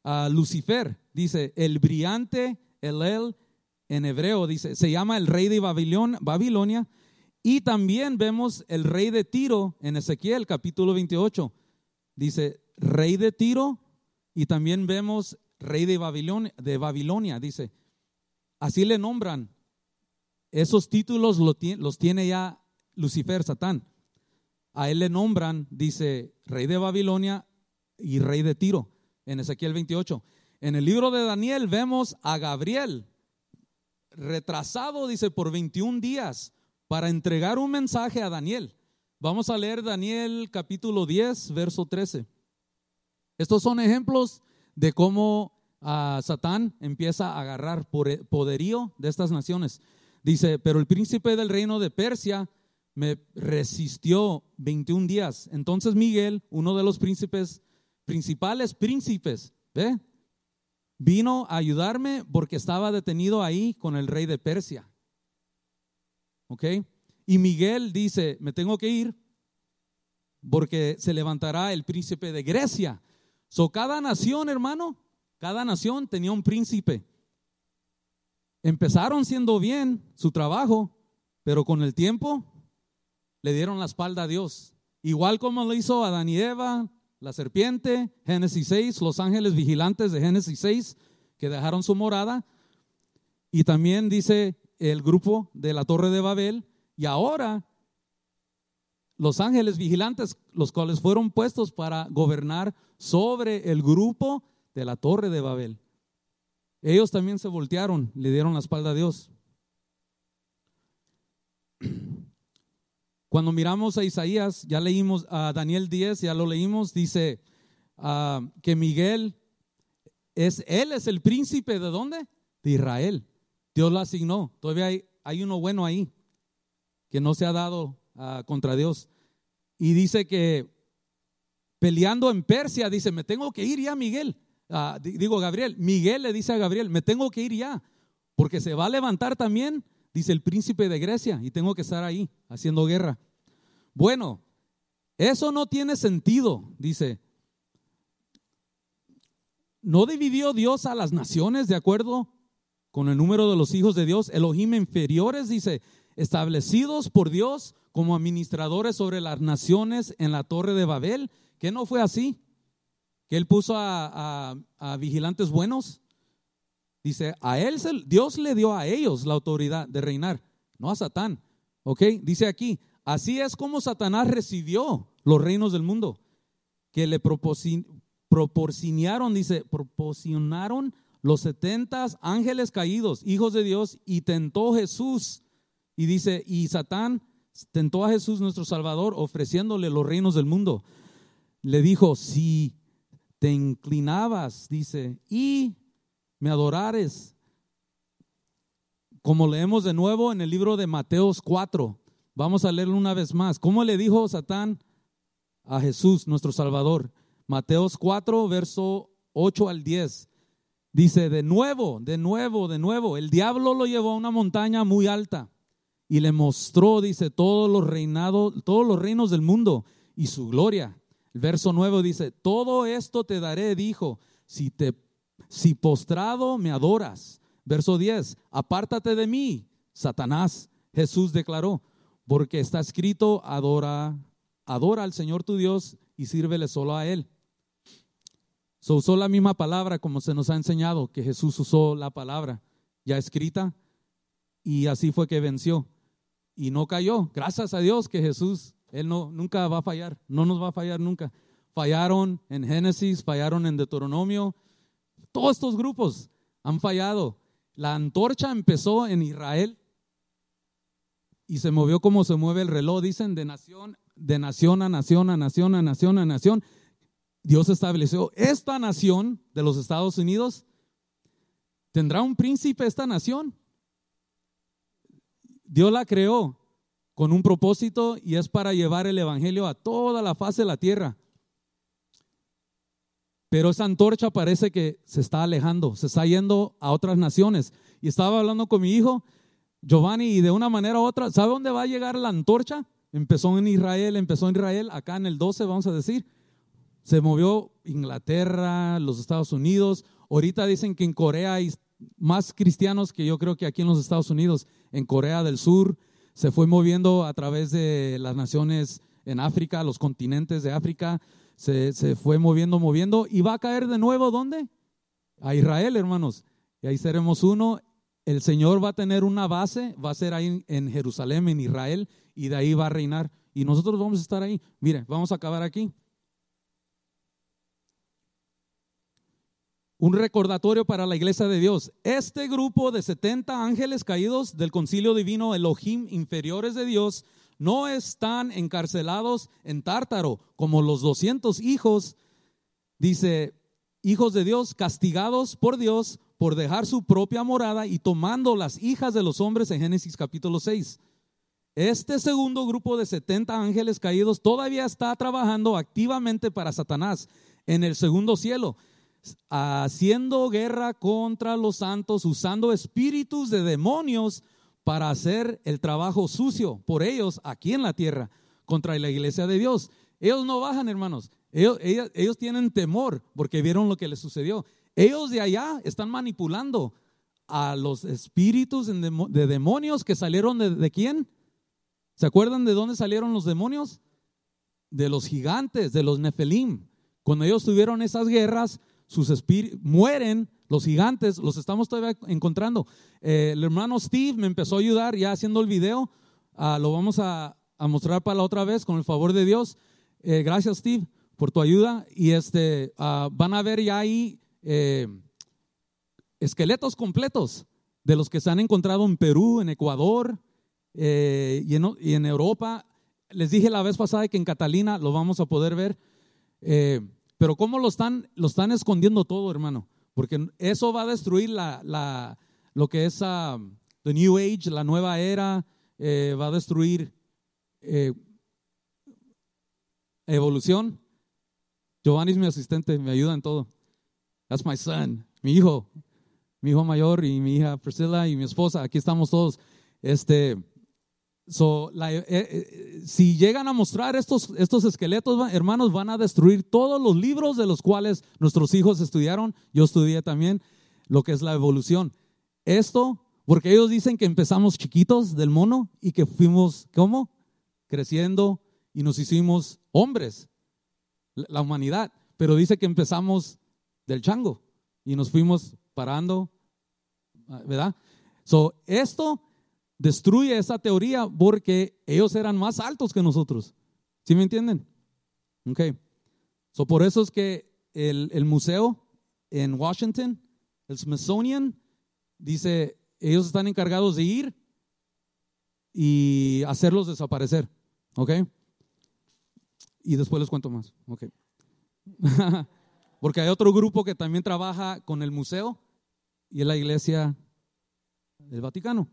a Lucifer dice, el brillante, el el, en hebreo dice, se llama el rey de Babilonia. Y también vemos el rey de Tiro en Ezequiel capítulo 28. Dice, rey de Tiro. Y también vemos rey de Babilonia, de Babilonia. Dice, así le nombran esos títulos los tiene ya Lucifer, Satán. A él le nombran, dice, rey de Babilonia y rey de Tiro, en Ezequiel 28. En el libro de Daniel vemos a Gabriel retrasado, dice, por 21 días para entregar un mensaje a Daniel. Vamos a leer Daniel capítulo 10, verso 13. Estos son ejemplos de cómo ah, Satán empieza a agarrar poderío de estas naciones. Dice, pero el príncipe del reino de Persia me resistió 21 días. Entonces Miguel, uno de los príncipes, principales príncipes, ¿ve? Vino a ayudarme porque estaba detenido ahí con el rey de Persia. ¿Ok? Y Miguel dice, me tengo que ir porque se levantará el príncipe de Grecia. So, cada nación, hermano, cada nación tenía un príncipe. Empezaron siendo bien su trabajo, pero con el tiempo le dieron la espalda a Dios. Igual como lo hizo Adán y Eva, la serpiente, Génesis 6, los ángeles vigilantes de Génesis 6, que dejaron su morada. Y también dice el grupo de la Torre de Babel. Y ahora los ángeles vigilantes, los cuales fueron puestos para gobernar sobre el grupo de la Torre de Babel. Ellos también se voltearon, le dieron la espalda a Dios. Cuando miramos a Isaías, ya leímos a Daniel 10, ya lo leímos, dice ah, que Miguel es, él es el príncipe de dónde? De Israel. Dios lo asignó. Todavía hay, hay uno bueno ahí que no se ha dado ah, contra Dios. Y dice que peleando en Persia, dice, me tengo que ir ya, Miguel. Ah, digo Gabriel, Miguel le dice a Gabriel, me tengo que ir ya, porque se va a levantar también, dice el príncipe de Grecia, y tengo que estar ahí haciendo guerra. Bueno, eso no tiene sentido, dice. ¿No dividió Dios a las naciones de acuerdo con el número de los hijos de Dios? Elohim inferiores, dice, establecidos por Dios como administradores sobre las naciones en la torre de Babel, que no fue así que él puso a, vigilantes buenos. Dice, a él, Dios le dio a ellos la autoridad de reinar, no a Satán. ¿Ok? Dice aquí, así es como Satanás recibió los reinos del mundo, que le proporcionaron, dice, proporcionaron los setentas ángeles caídos, hijos de Dios, y tentó Jesús. Y dice, y Satán tentó a Jesús nuestro Salvador ofreciéndole los reinos del mundo. Le dijo, si te inclinabas, dice, y me adorares, como leemos de nuevo en el libro de Mateos 4. Vamos a leerlo una vez más. ¿Cómo le dijo Satán a Jesús, nuestro Salvador? Mateos 4, verso 8 al 10. Dice, de nuevo, de nuevo, de nuevo, el diablo lo llevó a una montaña muy alta y le mostró, dice, todos los reinados, todos los reinos del mundo y su gloria. El verso 9 dice, todo esto te daré, dijo, si te si postrado me adoras. Verso 10, apártate de mí, Satanás. Jesús declaró, porque está escrito, adora, adora al Señor tu Dios y sírvele solo a Él. Se usó la misma palabra como se nos ha enseñado, que Jesús usó la palabra ya escrita y así fue que venció. Y no cayó. Gracias a Dios que Jesús, Él no, nunca va a fallar, no nos va a fallar nunca. Fallaron en Génesis, fallaron en Deuteronomio. Todos estos grupos han fallado. La antorcha empezó en Israel y se movió como se mueve el reloj, dicen, de nación, de nación a nación, a nación, a nación, a nación. Dios estableció esta nación de los Estados Unidos. ¿Tendrá un príncipe esta nación? Dios la creó con un propósito y es para llevar el Evangelio a toda la faz de la tierra. Pero esa antorcha parece que se está alejando, se está yendo a otras naciones. Y estaba hablando con mi hijo, Giovanni, y de una manera u otra, ¿sabe dónde va a llegar la antorcha? Empezó en Israel, empezó en Israel, acá en el 12, vamos a decir se movió Inglaterra, los Estados Unidos. Ahorita dicen que en Corea hay más cristianos que yo creo que aquí en los Estados Unidos. En Corea del Sur se fue moviendo a través de las naciones en África, los continentes de África. Se, fue moviendo, moviendo. Y va a caer de nuevo, ¿dónde? A Israel, hermanos. Y ahí seremos uno. El Señor va a tener una base, va a ser ahí en Jerusalén, en Israel, y de ahí va a reinar. Y nosotros vamos a estar ahí. Mire, vamos a acabar aquí. Un recordatorio para la iglesia de Dios. Este grupo de 70 ángeles caídos del concilio divino Elohim inferiores de Dios no están encarcelados en Tártaro como los 200 hijos, dice, hijos de Dios castigados por Dios por dejar su propia morada y tomando las hijas de los hombres en Génesis capítulo 6. Este segundo grupo de 70 ángeles caídos todavía está trabajando activamente para Satanás en el segundo cielo haciendo guerra contra los santos, usando espíritus de demonios para hacer el trabajo sucio por ellos aquí en la tierra contra la iglesia de Dios. Ellos no bajan, hermanos. Ellos, tienen temor porque vieron lo que les sucedió. Ellos de allá están manipulando a los espíritus de demonios que salieron de, de quién? ¿Se acuerdan de dónde salieron los demonios? De los gigantes, de los Nefelim. Cuando ellos tuvieron esas guerras, sus espíritus, mueren los gigantes, los estamos todavía encontrando. Eh, el hermano Steve me empezó a ayudar ya haciendo el video, ah, lo vamos a, mostrar para la otra vez con el favor de Dios. Eh, gracias Steve por tu ayuda y este, ah, van a ver ya ahí eh, esqueletos completos de los que se han encontrado en Perú, en Ecuador y en, y, en, Europa. Les dije la vez pasada que en Catalina lo vamos a poder ver. Pero ¿cómo lo están, lo están escondiendo todo, hermano? Porque eso va a destruir la, lo que es la the New Age, la nueva era, eh, va a destruir eh, evolución. Giovanni es mi asistente, me ayuda en todo. That's my son, mi hijo, mi hijo mayor y mi hija Priscilla y mi esposa. Aquí estamos todos. Este, So, eh, eh, si llegan a mostrar estos, estos esqueletos, hermanos, van a destruir todos los libros de los cuales nuestros hijos estudiaron. Yo estudié también lo que es la evolución. Esto, porque ellos dicen que empezamos chiquitos del mono y que fuimos, ¿cómo? Creciendo y nos hicimos hombres, la humanidad. pero dice que empezamos del chango y nos fuimos parando, ¿verdad? So, esto destruye esa teoría porque ellos eran más altos que nosotros. ¿Sí me entienden? Ok. So, por eso es que el, el museo en Washington, el Smithsonian, dice, ellos están encargados de ir y hacerlos desaparecer. ¿Ok? Y después les cuento más. Ok. Porque hay otro grupo que también trabaja con el museo y es la iglesia del Vaticano.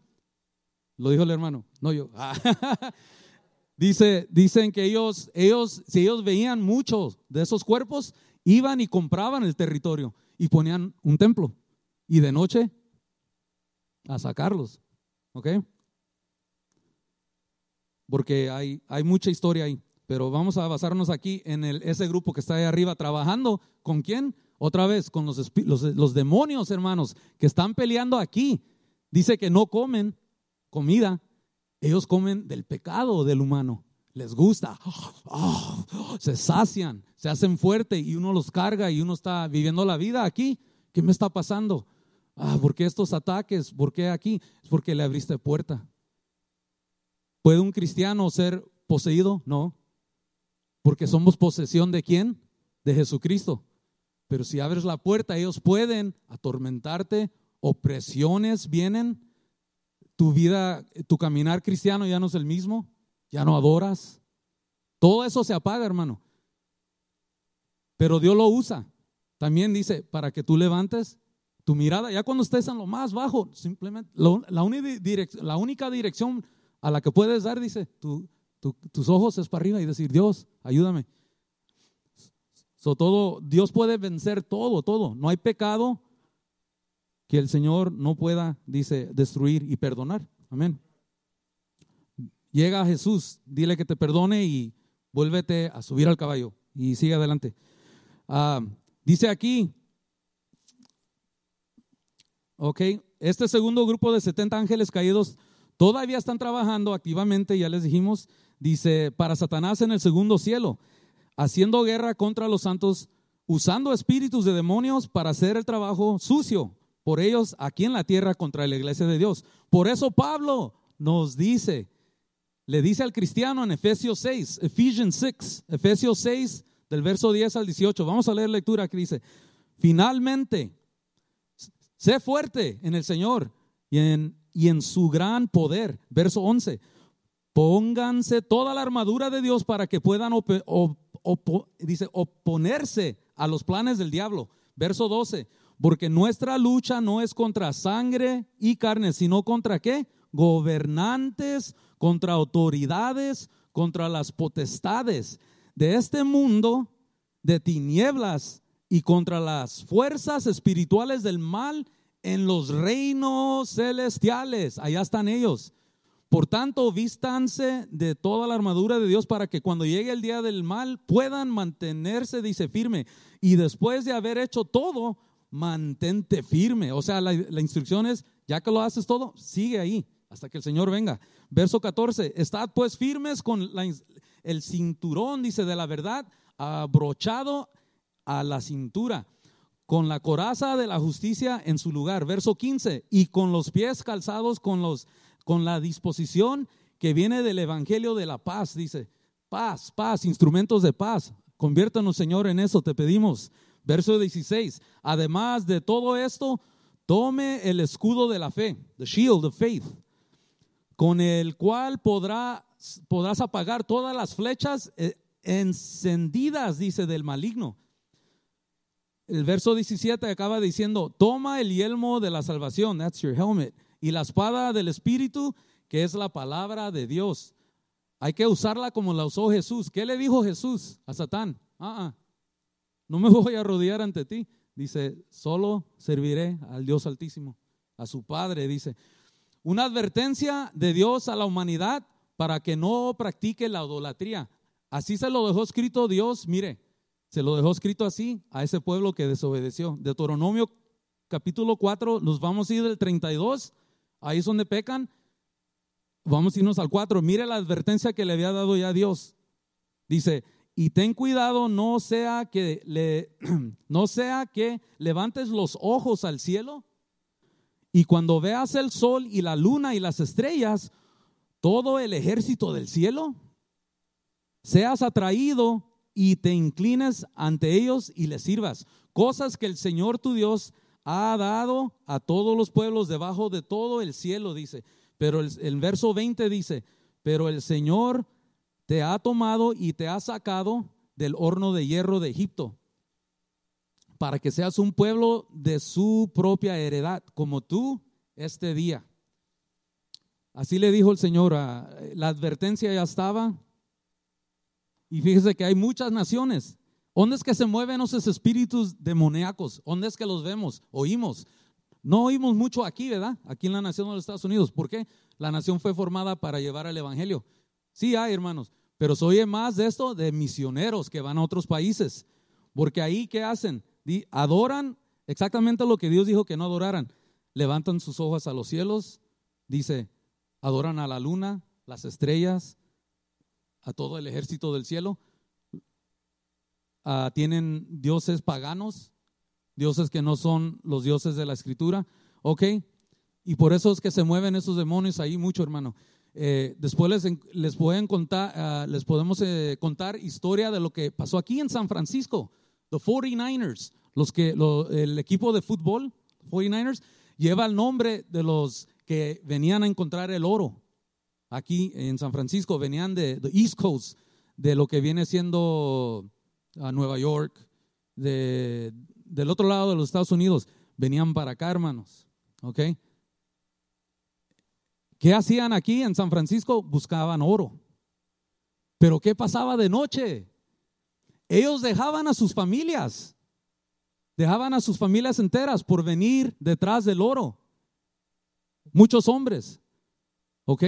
Lo dijo el hermano, no yo. Dice, dicen que ellos, ellos, si ellos veían muchos de esos cuerpos, iban y compraban el territorio y ponían un templo. Y de noche a sacarlos. ¿Ok? Porque hay, hay mucha historia ahí. Pero vamos a basarnos aquí en el, ese grupo que está ahí arriba trabajando. ¿Con quién? Otra vez, con los, los demonios, hermanos, que están peleando aquí. Dice que no comen comida, ellos comen del pecado del humano. Les gusta, se sacian, se hacen fuerte y uno los carga y uno está viviendo la vida aquí. ¿Qué me está pasando? Ah, ¿por qué estos ataques? ¿Por qué aquí? Es porque le abriste puerta. ¿Puede un cristiano ser poseído? No. Porque somos posesión de quién? De Jesucristo. Pero si abres la puerta, ellos pueden atormentarte, opresiones vienen, tu vida, tu caminar cristiano ya no es el mismo, ya no adoras. Todo eso se apaga, hermano. Pero Dios lo usa. También dice, para que tú levantes tu mirada, ya cuando estés en lo más bajo, simplemente la, única dirección a la que puedes dar, dice, tu, tus ojos es para arriba y decir, Dios, ayúdame. So, todo, Dios puede vencer todo, todo. No hay pecado que el Señor no pueda, dice, destruir y perdonar. Amén. Llega a Jesús, dile que te perdone y vuélvete a subir al caballo y sigue adelante. Ah, dice aquí, ok, este segundo grupo de 70 ángeles caídos todavía están trabajando activamente, ya les dijimos, dice, para Satanás en el segundo cielo, haciendo guerra contra los santos, usando espíritus de demonios para hacer el trabajo sucio por ellos aquí en la tierra contra la iglesia de Dios. Por eso Pablo nos dice, le dice al cristiano en Efesios 6, Ephesians 6, Efesios 6, del verso 10 al 18, vamos a leer lectura que dice, finalmente, sé fuerte en el Señor y en, y en su gran poder. Verso 11, Pónganse toda la armadura de Dios para que puedan dice, oponerse a los planes del diablo. Verso 12, porque nuestra lucha no es contra sangre y carne, sino contra qué? Gobernantes, contra autoridades, contra las potestades de este mundo de tinieblas y contra las fuerzas espirituales del mal en los reinos celestiales. Allá están ellos. Por tanto, vístanse de toda la armadura de Dios para que cuando llegue el día del mal puedan mantenerse, dice, firme. Y después de haber hecho todo, mantente firme. O sea, la, instrucción es, ya que lo haces todo, sigue ahí hasta que el Señor venga. Verso 14, estad pues firmes con el cinturón, dice, de la verdad, abrochado a la cintura, con la coraza de la justicia en su lugar. Verso 15, y con los pies calzados con los con la disposición que viene del Evangelio de la paz. Dice, paz, paz, instrumentos de paz. Conviértanos, Señor, en eso, te pedimos. Verso 16, además de todo esto, tome el escudo de la fe, the shield of faith, con el cual podrá, podrás apagar todas las flechas eh, encendidas, dice, del maligno. El verso 17 acaba diciendo, toma el yelmo de la salvación, that's your helmet y la espada del Espíritu, que es la palabra de Dios. Hay que usarla como la usó Jesús. ¿Qué le dijo Jesús a Satán? Ah, no me voy a rodear ante ti. Dice, solo serviré al Dios Altísimo, a su Padre. Dice, una advertencia de Dios a la humanidad para que no practique la idolatría. Así se lo dejó escrito Dios, mire, se lo dejó escrito así a ese pueblo que desobedeció. Deuteronomio capítulo 4, nos vamos a ir del 32 Ahí es donde pecan. Vamos a irnos al 4. Mire la advertencia que le había dado ya Dios. Dice, y ten cuidado no sea que le, no sea que levantes los ojos al cielo y cuando veas el sol y la luna y las estrellas, todo el ejército del cielo, seas atraído y te inclines ante ellos y les sirvas. Cosas que el Señor tu Dios ha dado a todos los pueblos debajo de todo el cielo, dice. Pero el, el verso 20 dice, pero el Señor te ha tomado y te ha sacado del horno de hierro de Egipto, para que seas un pueblo de su propia heredad, como tú este día. Así le dijo el Señor, la advertencia ya estaba. Y fíjese que hay muchas naciones. ¿Dónde es que se mueven esos espíritus demoníacos? ¿Dónde es que los vemos? Oímos. No oímos mucho aquí, ¿verdad? Aquí en la nación de los Estados Unidos. ¿Por qué? La nación fue formada para llevar el Evangelio. Sí hay, hermanos, pero se oye más de esto de misioneros que van a otros países. Porque ahí, ¿qué hacen? Adoran exactamente lo que Dios dijo que no adoraran. Levantan sus ojos a los cielos, dice, adoran a la luna, las estrellas, a todo el ejército del cielo. Ah, tienen dioses paganos, dioses que no son los dioses de la escritura. ¿Ok? Y por eso es que se mueven esos demonios ahí mucho, hermano. Eh, después les, les, pueden contar, ah, les podemos eh, contar historia de lo que pasó aquí en San Francisco. The 49ers, los que, el equipo de fútbol, 49ers, lleva el nombre de los que venían a encontrar el oro aquí en San Francisco, venían de, the East Coast, de lo que viene siendo a ah, Nueva York, de, del otro lado de los Estados Unidos, venían para acá, hermanos. ¿Ok? ¿Qué hacían aquí en San Francisco? Buscaban oro. Pero ¿qué pasaba de noche? Ellos dejaban a sus familias, dejaban a sus familias enteras por venir detrás del oro. Muchos hombres, ¿ok?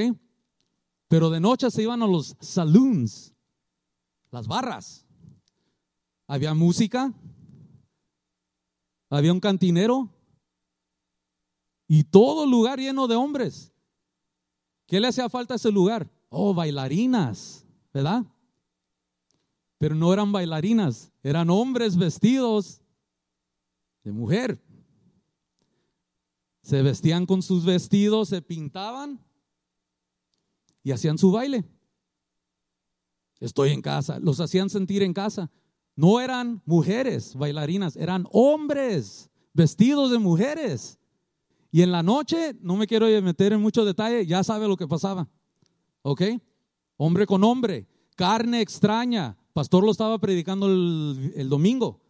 Pero de noche se iban a los saloons, las barras. Había música, había un cantinero y todo lugar lleno de hombres. ¿Qué le hacía falta a ese lugar? Oh, bailarinas, ¿verdad? Pero no eran bailarinas, eran hombres vestidos de mujer. Se vestían con sus vestidos, se pintaban y hacían su baile. Estoy en casa, los hacían sentir en casa. No eran mujeres bailarinas, eran hombres vestidos de mujeres. Y en la noche, no me quiero meter en mucho detalle, ya sabe lo que pasaba. ¿Ok? Hombre con hombre, carne extraña. Pastor lo estaba predicando el, el domingo.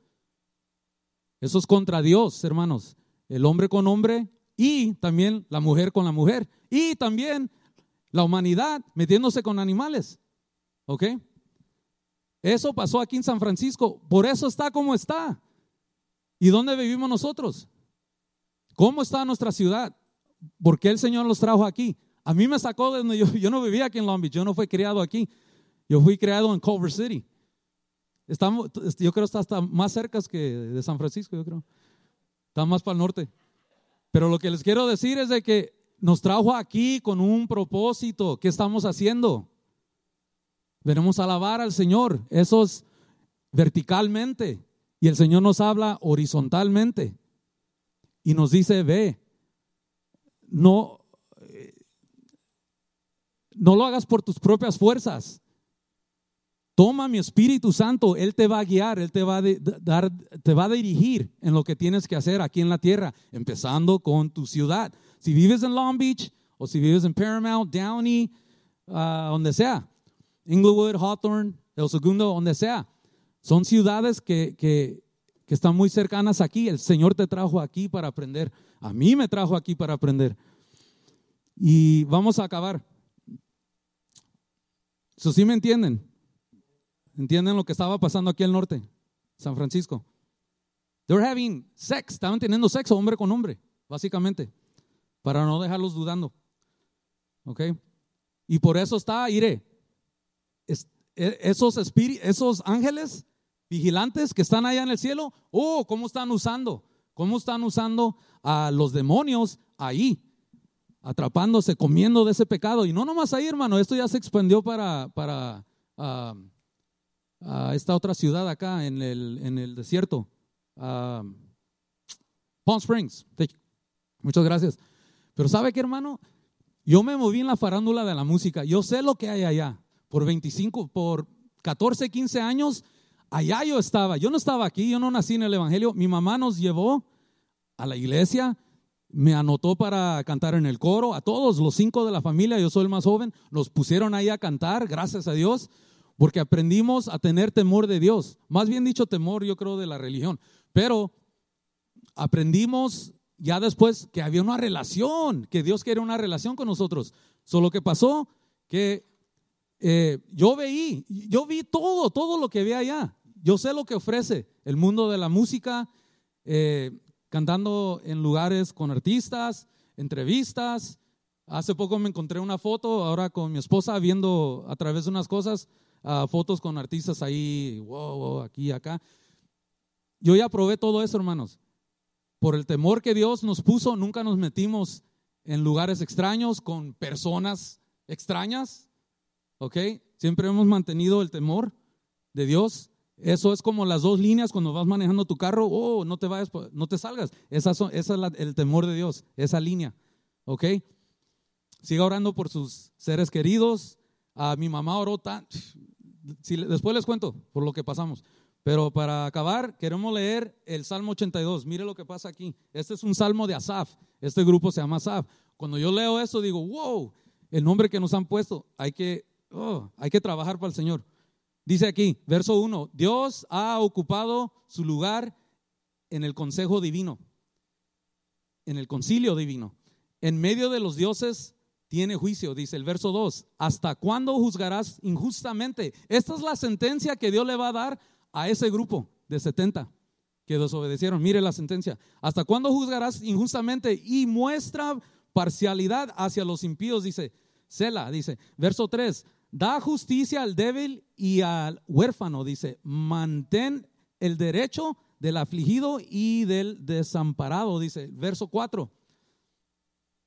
Eso es contra Dios, hermanos. El hombre con hombre y también la mujer con la mujer. Y también la humanidad metiéndose con animales. ¿Ok? Eso pasó aquí en San Francisco. Por eso está como está. ¿Y dónde vivimos nosotros? ¿Cómo está nuestra ciudad? ¿Por qué el Señor los trajo aquí? A mí me sacó de donde yo, no vivía aquí en Long Beach, yo no fui criado aquí. Yo fui criado en Culver City. Estamos, yo creo que está hasta más cerca que de San Francisco, yo creo. Está más para el norte. Pero lo que les quiero decir es de que nos trajo aquí con un propósito. ¿Qué estamos haciendo? Venimos a alabar al Señor. Eso es verticalmente. Y el Señor nos habla horizontalmente y nos dice, ve, no, no lo hagas por tus propias fuerzas. Toma mi Espíritu Santo, Él te va a guiar, Él te va a dar, te va a dirigir en lo que tienes que hacer aquí en la tierra, empezando con tu ciudad. Si vives en Long Beach o si vives en Paramount, Downey, ah, donde sea, Inglewood, Hawthorne, El Segundo, donde sea, son ciudades que, que que están muy cercanas aquí. El Señor te trajo aquí para aprender. A mí me trajo aquí para aprender. Y vamos a acabar. Eso sí me entienden. ¿Entienden lo que estaba pasando aquí al norte? San Francisco. They were having sex. Estaban teniendo sexo hombre con hombre, básicamente. Para no dejarlos dudando. ¿Ok? Y por eso está, iré. E, esos, esos ángeles vigilantes que están allá en el cielo, oh, ¿cómo están usando? ¿Cómo están usando a los demonios ahí? Atrapándose, comiendo de ese pecado. Y no nomás ahí, hermano, esto ya se expandió para, para, ah, esta otra ciudad acá en el, en el desierto. a Palm Springs. Muchas gracias. Pero ¿sabe qué, hermano? Yo me moví en la farándula de la música. Yo sé lo que hay allá. Por 25, por 14, 15 años, allá yo estaba. Yo no estaba aquí, yo no nací en el Evangelio. Mi mamá nos llevó a la iglesia, me anotó para cantar en el coro. A todos los cinco de la familia, yo soy el más joven, nos pusieron ahí a cantar, gracias a Dios, porque aprendimos a tener temor de Dios. Más bien dicho, temor, yo creo, de la religión. Pero aprendimos ya después que había una relación, que Dios quiere una relación con nosotros. Solo que pasó que eh, yo veí, yo vi todo, todo lo que había allá. Yo sé lo que ofrece el mundo de la música, eh, cantando en lugares con artistas, entrevistas. Hace poco me encontré una foto, ahora con mi esposa, viendo a través de unas cosas, uh, fotos con artistas ahí, wow, wow, aquí acá. Yo ya probé todo eso, hermanos. Por el temor que Dios nos puso, nunca nos metimos en lugares extraños con personas extrañas. ¿Ok? Siempre hemos mantenido el temor de Dios. Eso es como las dos líneas cuando vas manejando tu carro. Oh, no te vayas, no te salgas. Esa, es el temor de Dios, esa línea. ¿Ok? Siga orando por sus seres queridos. A mi mamá oró tan. después les cuento por lo que pasamos. Pero para acabar, queremos leer el Salmo 82. Mire lo que pasa aquí. Este es un salmo de Asaf. Este grupo se llama Asaf. Cuando yo leo eso, digo, wow, el nombre que nos han puesto, hay que, oh, hay que trabajar para el Señor. Dice aquí, verso 1, Dios ha ocupado su lugar en el consejo divino, en el concilio divino. En medio de los dioses tiene juicio, dice el verso 2. ¿Hasta cuándo juzgarás injustamente? Esta es la sentencia que Dios le va a dar a ese grupo de 70 que desobedecieron. Mire la sentencia. ¿Hasta cuándo juzgarás injustamente y muestra parcialidad hacia los impíos? Dice, Sela, dice, verso 3, da justicia al débil y al huérfano, dice, mantén el derecho del afligido y del desamparado, dice, verso 4,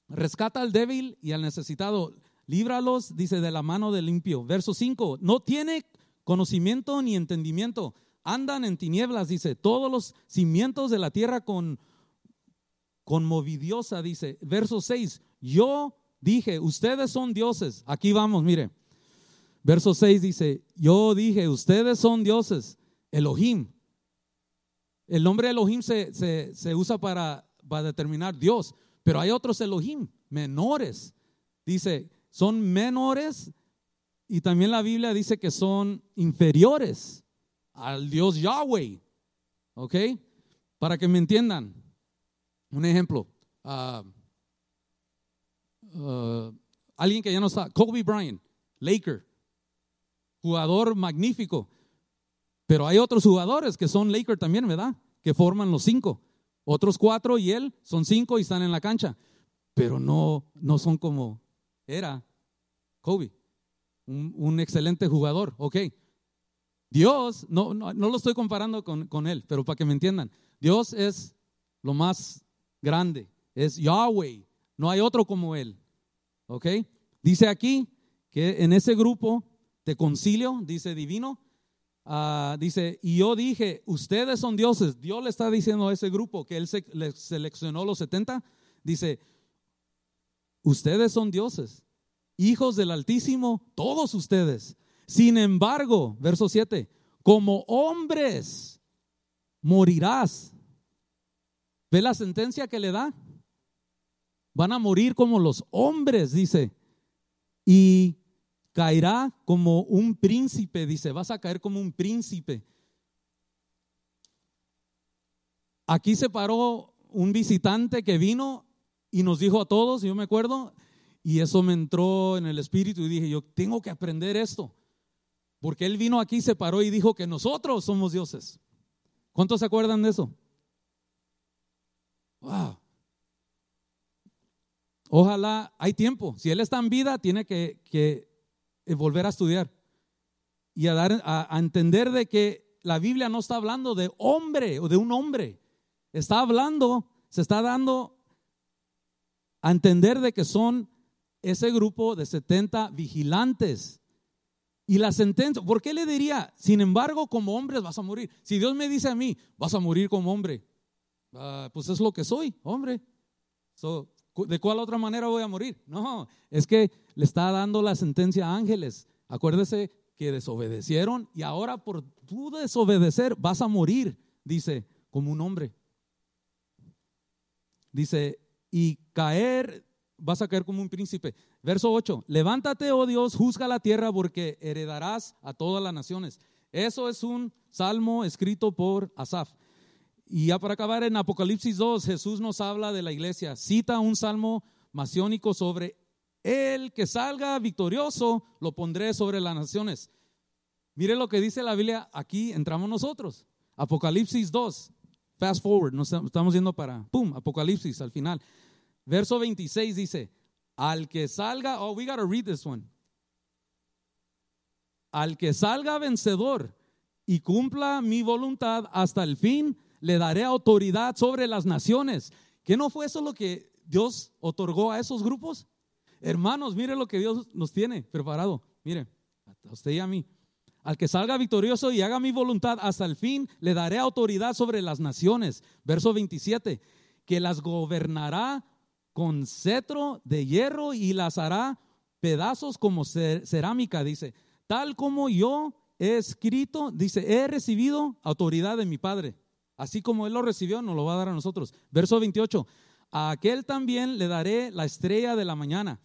rescata al débil y al necesitado, líbralos, dice, de la mano del limpio. Verso 5, no tiene conocimiento ni entendimiento. Andan en tinieblas, dice, todos los cimientos de la tierra con conmovidiosa, dice. Verso 6, yo dije, ustedes son dioses. Aquí vamos, mire. Verso 6 dice, yo dije, ustedes son dioses, Elohim. El nombre Elohim se, se, usa para, para determinar Dios, pero hay otros Elohim, menores. Dice, son menores y también la Biblia dice que son inferiores al Dios Yahweh. ¿Ok? Para que me entiendan. Un ejemplo. Ah, ah, alguien que ya no está. Kobe Bryant, Laker. Jugador magnífico. Pero hay otros jugadores que son Laker también, ¿verdad? Que forman los cinco. Otros cuatro y él son cinco y están en la cancha. Pero no, no son como era Kobe un, excelente jugador, ok. Dios, no, no, lo estoy comparando con, con, él, pero para que me entiendan, Dios es lo más grande, es Yahweh, no hay otro como él, ok. Dice aquí que en ese grupo de concilio, dice divino, uh, dice, y yo dije, ustedes son dioses, Dios le está diciendo a ese grupo que él se, le seleccionó los 70, dice, ustedes son dioses hijos del Altísimo, todos ustedes. Sin embargo, verso 7, como hombres morirás. ¿Ve la sentencia que le da? Van a morir como los hombres, dice. Y caerá como un príncipe, dice. Vas a caer como un príncipe. Aquí se paró un visitante que vino y nos dijo a todos, yo me acuerdo, y eso me entró en el espíritu y dije, yo tengo que aprender esto. Porque él vino aquí, se paró y dijo que nosotros somos dioses. ¿Cuántos se acuerdan de eso? Wow. Ojalá, hay tiempo. Si él está en vida, tiene que, eh, volver a estudiar y a, dar, a entender de que la Biblia no está hablando de hombre o de un hombre. Está hablando, se está dando a entender de que son ese grupo de 70 vigilantes Y la sentencia, ¿por qué le diría, sin embargo, como hombres vas a morir? Si Dios me dice a mí, vas a morir como hombre, ah, pues es lo que soy, hombre. ¿De cuál otra manera voy a morir? No, es que le está dando la sentencia a ángeles. Acuérdese que desobedecieron y ahora por tu desobedecer vas a morir, dice, como un hombre. Dice, y caer, vas a caer como un príncipe. Verso 8, levántate, oh Dios, juzga la tierra porque heredarás a todas las naciones. Eso es un salmo escrito por Asaf. Y ya para acabar en Apocalipsis 2, Jesús nos habla de la iglesia, cita un salmo masiónico sobre el que salga victorioso, lo pondré sobre las naciones. Mire lo que dice la Biblia, aquí entramos nosotros. Apocalipsis 2, fast forward, nos estamos yendo para, pum, Apocalipsis al final. Verso 26 dice, al que salga, oh, we gotta read this one. Al que salga vencedor y cumpla mi voluntad hasta el fin, le daré autoridad sobre las naciones. ¿Qué no fue eso lo que Dios otorgó a esos grupos? Hermanos, mire lo que Dios nos tiene preparado. Mire, a usted y a mí. Al que salga victorioso y haga mi voluntad hasta el fin, le daré autoridad sobre las naciones. Verso 27, que las gobernará con cetro de hierro y las hará pedazos como cerámica, dice. Tal como yo he escrito, dice, he recibido autoridad de mi Padre. Así como Él lo recibió, nos lo va a dar a nosotros. Verso 28, a aquel también le daré la estrella de la mañana.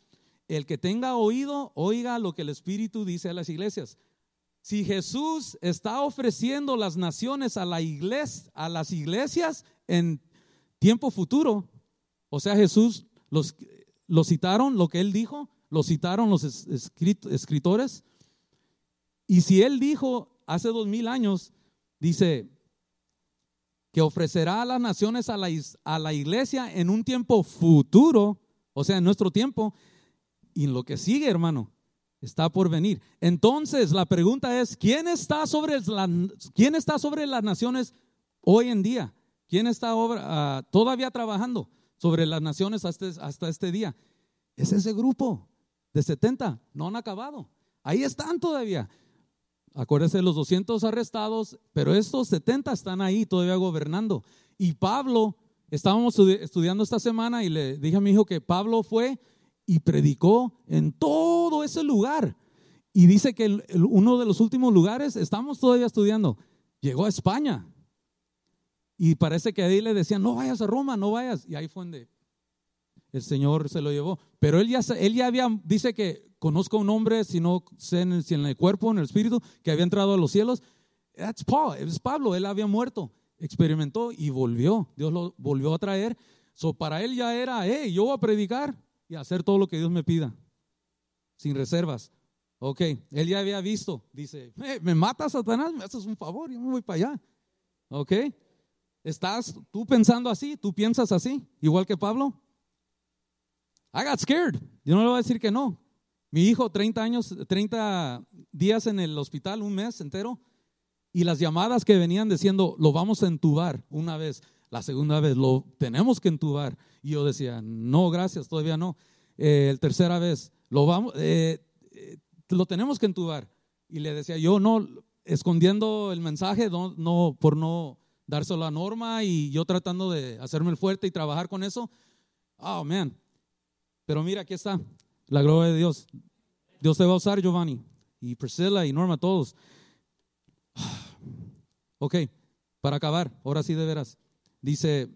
El que tenga oído, oiga lo que el Espíritu dice a las iglesias. Si Jesús está ofreciendo las naciones a, la iglesia, a las iglesias en tiempo futuro, o sea, Jesús los, lo citaron, lo que él dijo, lo citaron los escritores. Y si él dijo hace dos mil años, dice que ofrecerá a las naciones a la, a la iglesia en un tiempo futuro, o sea, en nuestro tiempo, y en lo que sigue, hermano, está por venir. Entonces, la pregunta es, ¿quién está sobre, ¿quién está sobre las naciones hoy en día? ¿Quién está ah, todavía trabajando? sobre las naciones hasta, hasta este día. Es ese grupo de 70, no han acabado. Ahí están todavía. Acuérdense de los 200 arrestados, pero estos 70 están ahí todavía gobernando. Y Pablo, estábamos estudiando esta semana y le dije a mi hijo que Pablo fue y predicó en todo ese lugar. Y dice que uno de los últimos lugares, estamos todavía estudiando, llegó a España. Y parece que ahí le decían, no vayas a Roma, no vayas. Y ahí fue donde el Señor se lo llevó. Pero él ya, él ya había, dice que conozco a un hombre, si no sé si en el cuerpo, en el espíritu, que había entrado a los cielos. That's Paul, es Pablo, él había muerto, experimentó y volvió. Dios lo volvió a traer. So, para él ya era, hey, yo voy a predicar y hacer todo lo que Dios me pida, sin reservas. Ok, él ya había visto, dice, me mata Satanás, me haces un favor, yo me voy para allá. Ok, ¿Estás tú pensando así? ¿Tú piensas así? Igual que Pablo. I got scared. Yo no le voy a decir que no. Mi hijo, 30 años, 30 días en el hospital, un mes entero, y las llamadas que venían diciendo, lo vamos a entubar una vez, la segunda vez, lo tenemos que entubar. Y yo decía, no, gracias, todavía no. Eh, el tercera vez, lo vamos, eh, eh, lo tenemos que entubar. Y le decía, yo no, escondiendo el mensaje, no, no por no dárselo a Norma y yo tratando de hacerme el fuerte y trabajar con eso. Oh, man. Pero mira, aquí está la gloria de Dios. Dios te va a usar, Giovanni, y Priscilla y Norma, todos. Ok, para acabar, ahora sí de veras. Dice,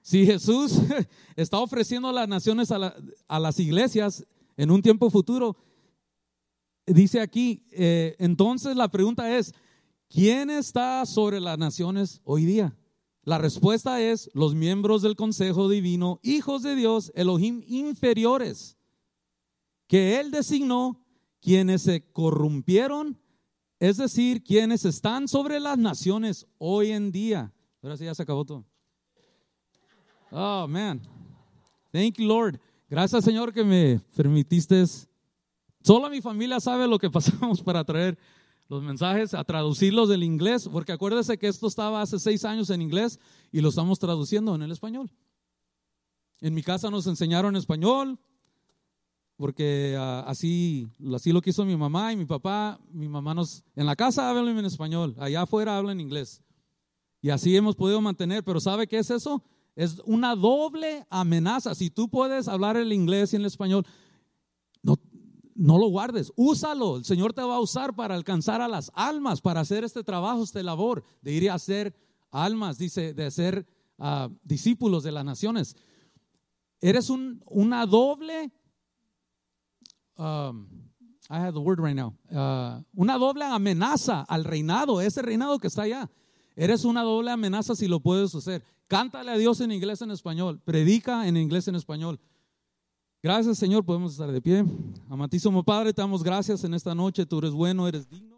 si Jesús está ofreciendo a las naciones, a, a, las iglesias en un tiempo futuro, dice aquí, eh, entonces la pregunta es, ¿Quién está sobre las naciones hoy día? La respuesta es los miembros del Consejo Divino, hijos de Dios, Elohim inferiores, que Él designó quienes se corrompieron, es decir, quienes están sobre las naciones hoy en día. Ahora sí ya se acabó todo. Oh, man. Thank you, Lord. Gracias, Señor, que me permitiste. Solo mi familia sabe lo que pasamos para traer los mensajes, a traducirlos del inglés, porque acuérdese que esto estaba hace seis años en inglés y lo estamos traduciendo en el español. En mi casa nos enseñaron español, porque ah, así, así lo quiso mi mamá y mi papá. Mi mamá nos, en la casa hablan en español, allá afuera hablan inglés. Y así hemos podido mantener, pero ¿sabe qué es eso? Es una doble amenaza. Si tú puedes hablar el inglés y el español, no, no lo guardes, úsalo. El Señor te va a usar para alcanzar a las almas, para hacer este trabajo, esta labor, de ir a hacer almas, dice, de ser ah, discípulos de las naciones. Eres un, una doble um, I have the word right now. Uh, una doble amenaza al reinado, ese reinado que está allá. Eres una doble amenaza si lo puedes hacer. Cántale a Dios en inglés, en español. Predica en inglés, en español. Gracias, Señor. Podemos estar de pie. Amatísimo Padre, te damos gracias en esta noche. Tú eres bueno, eres digno.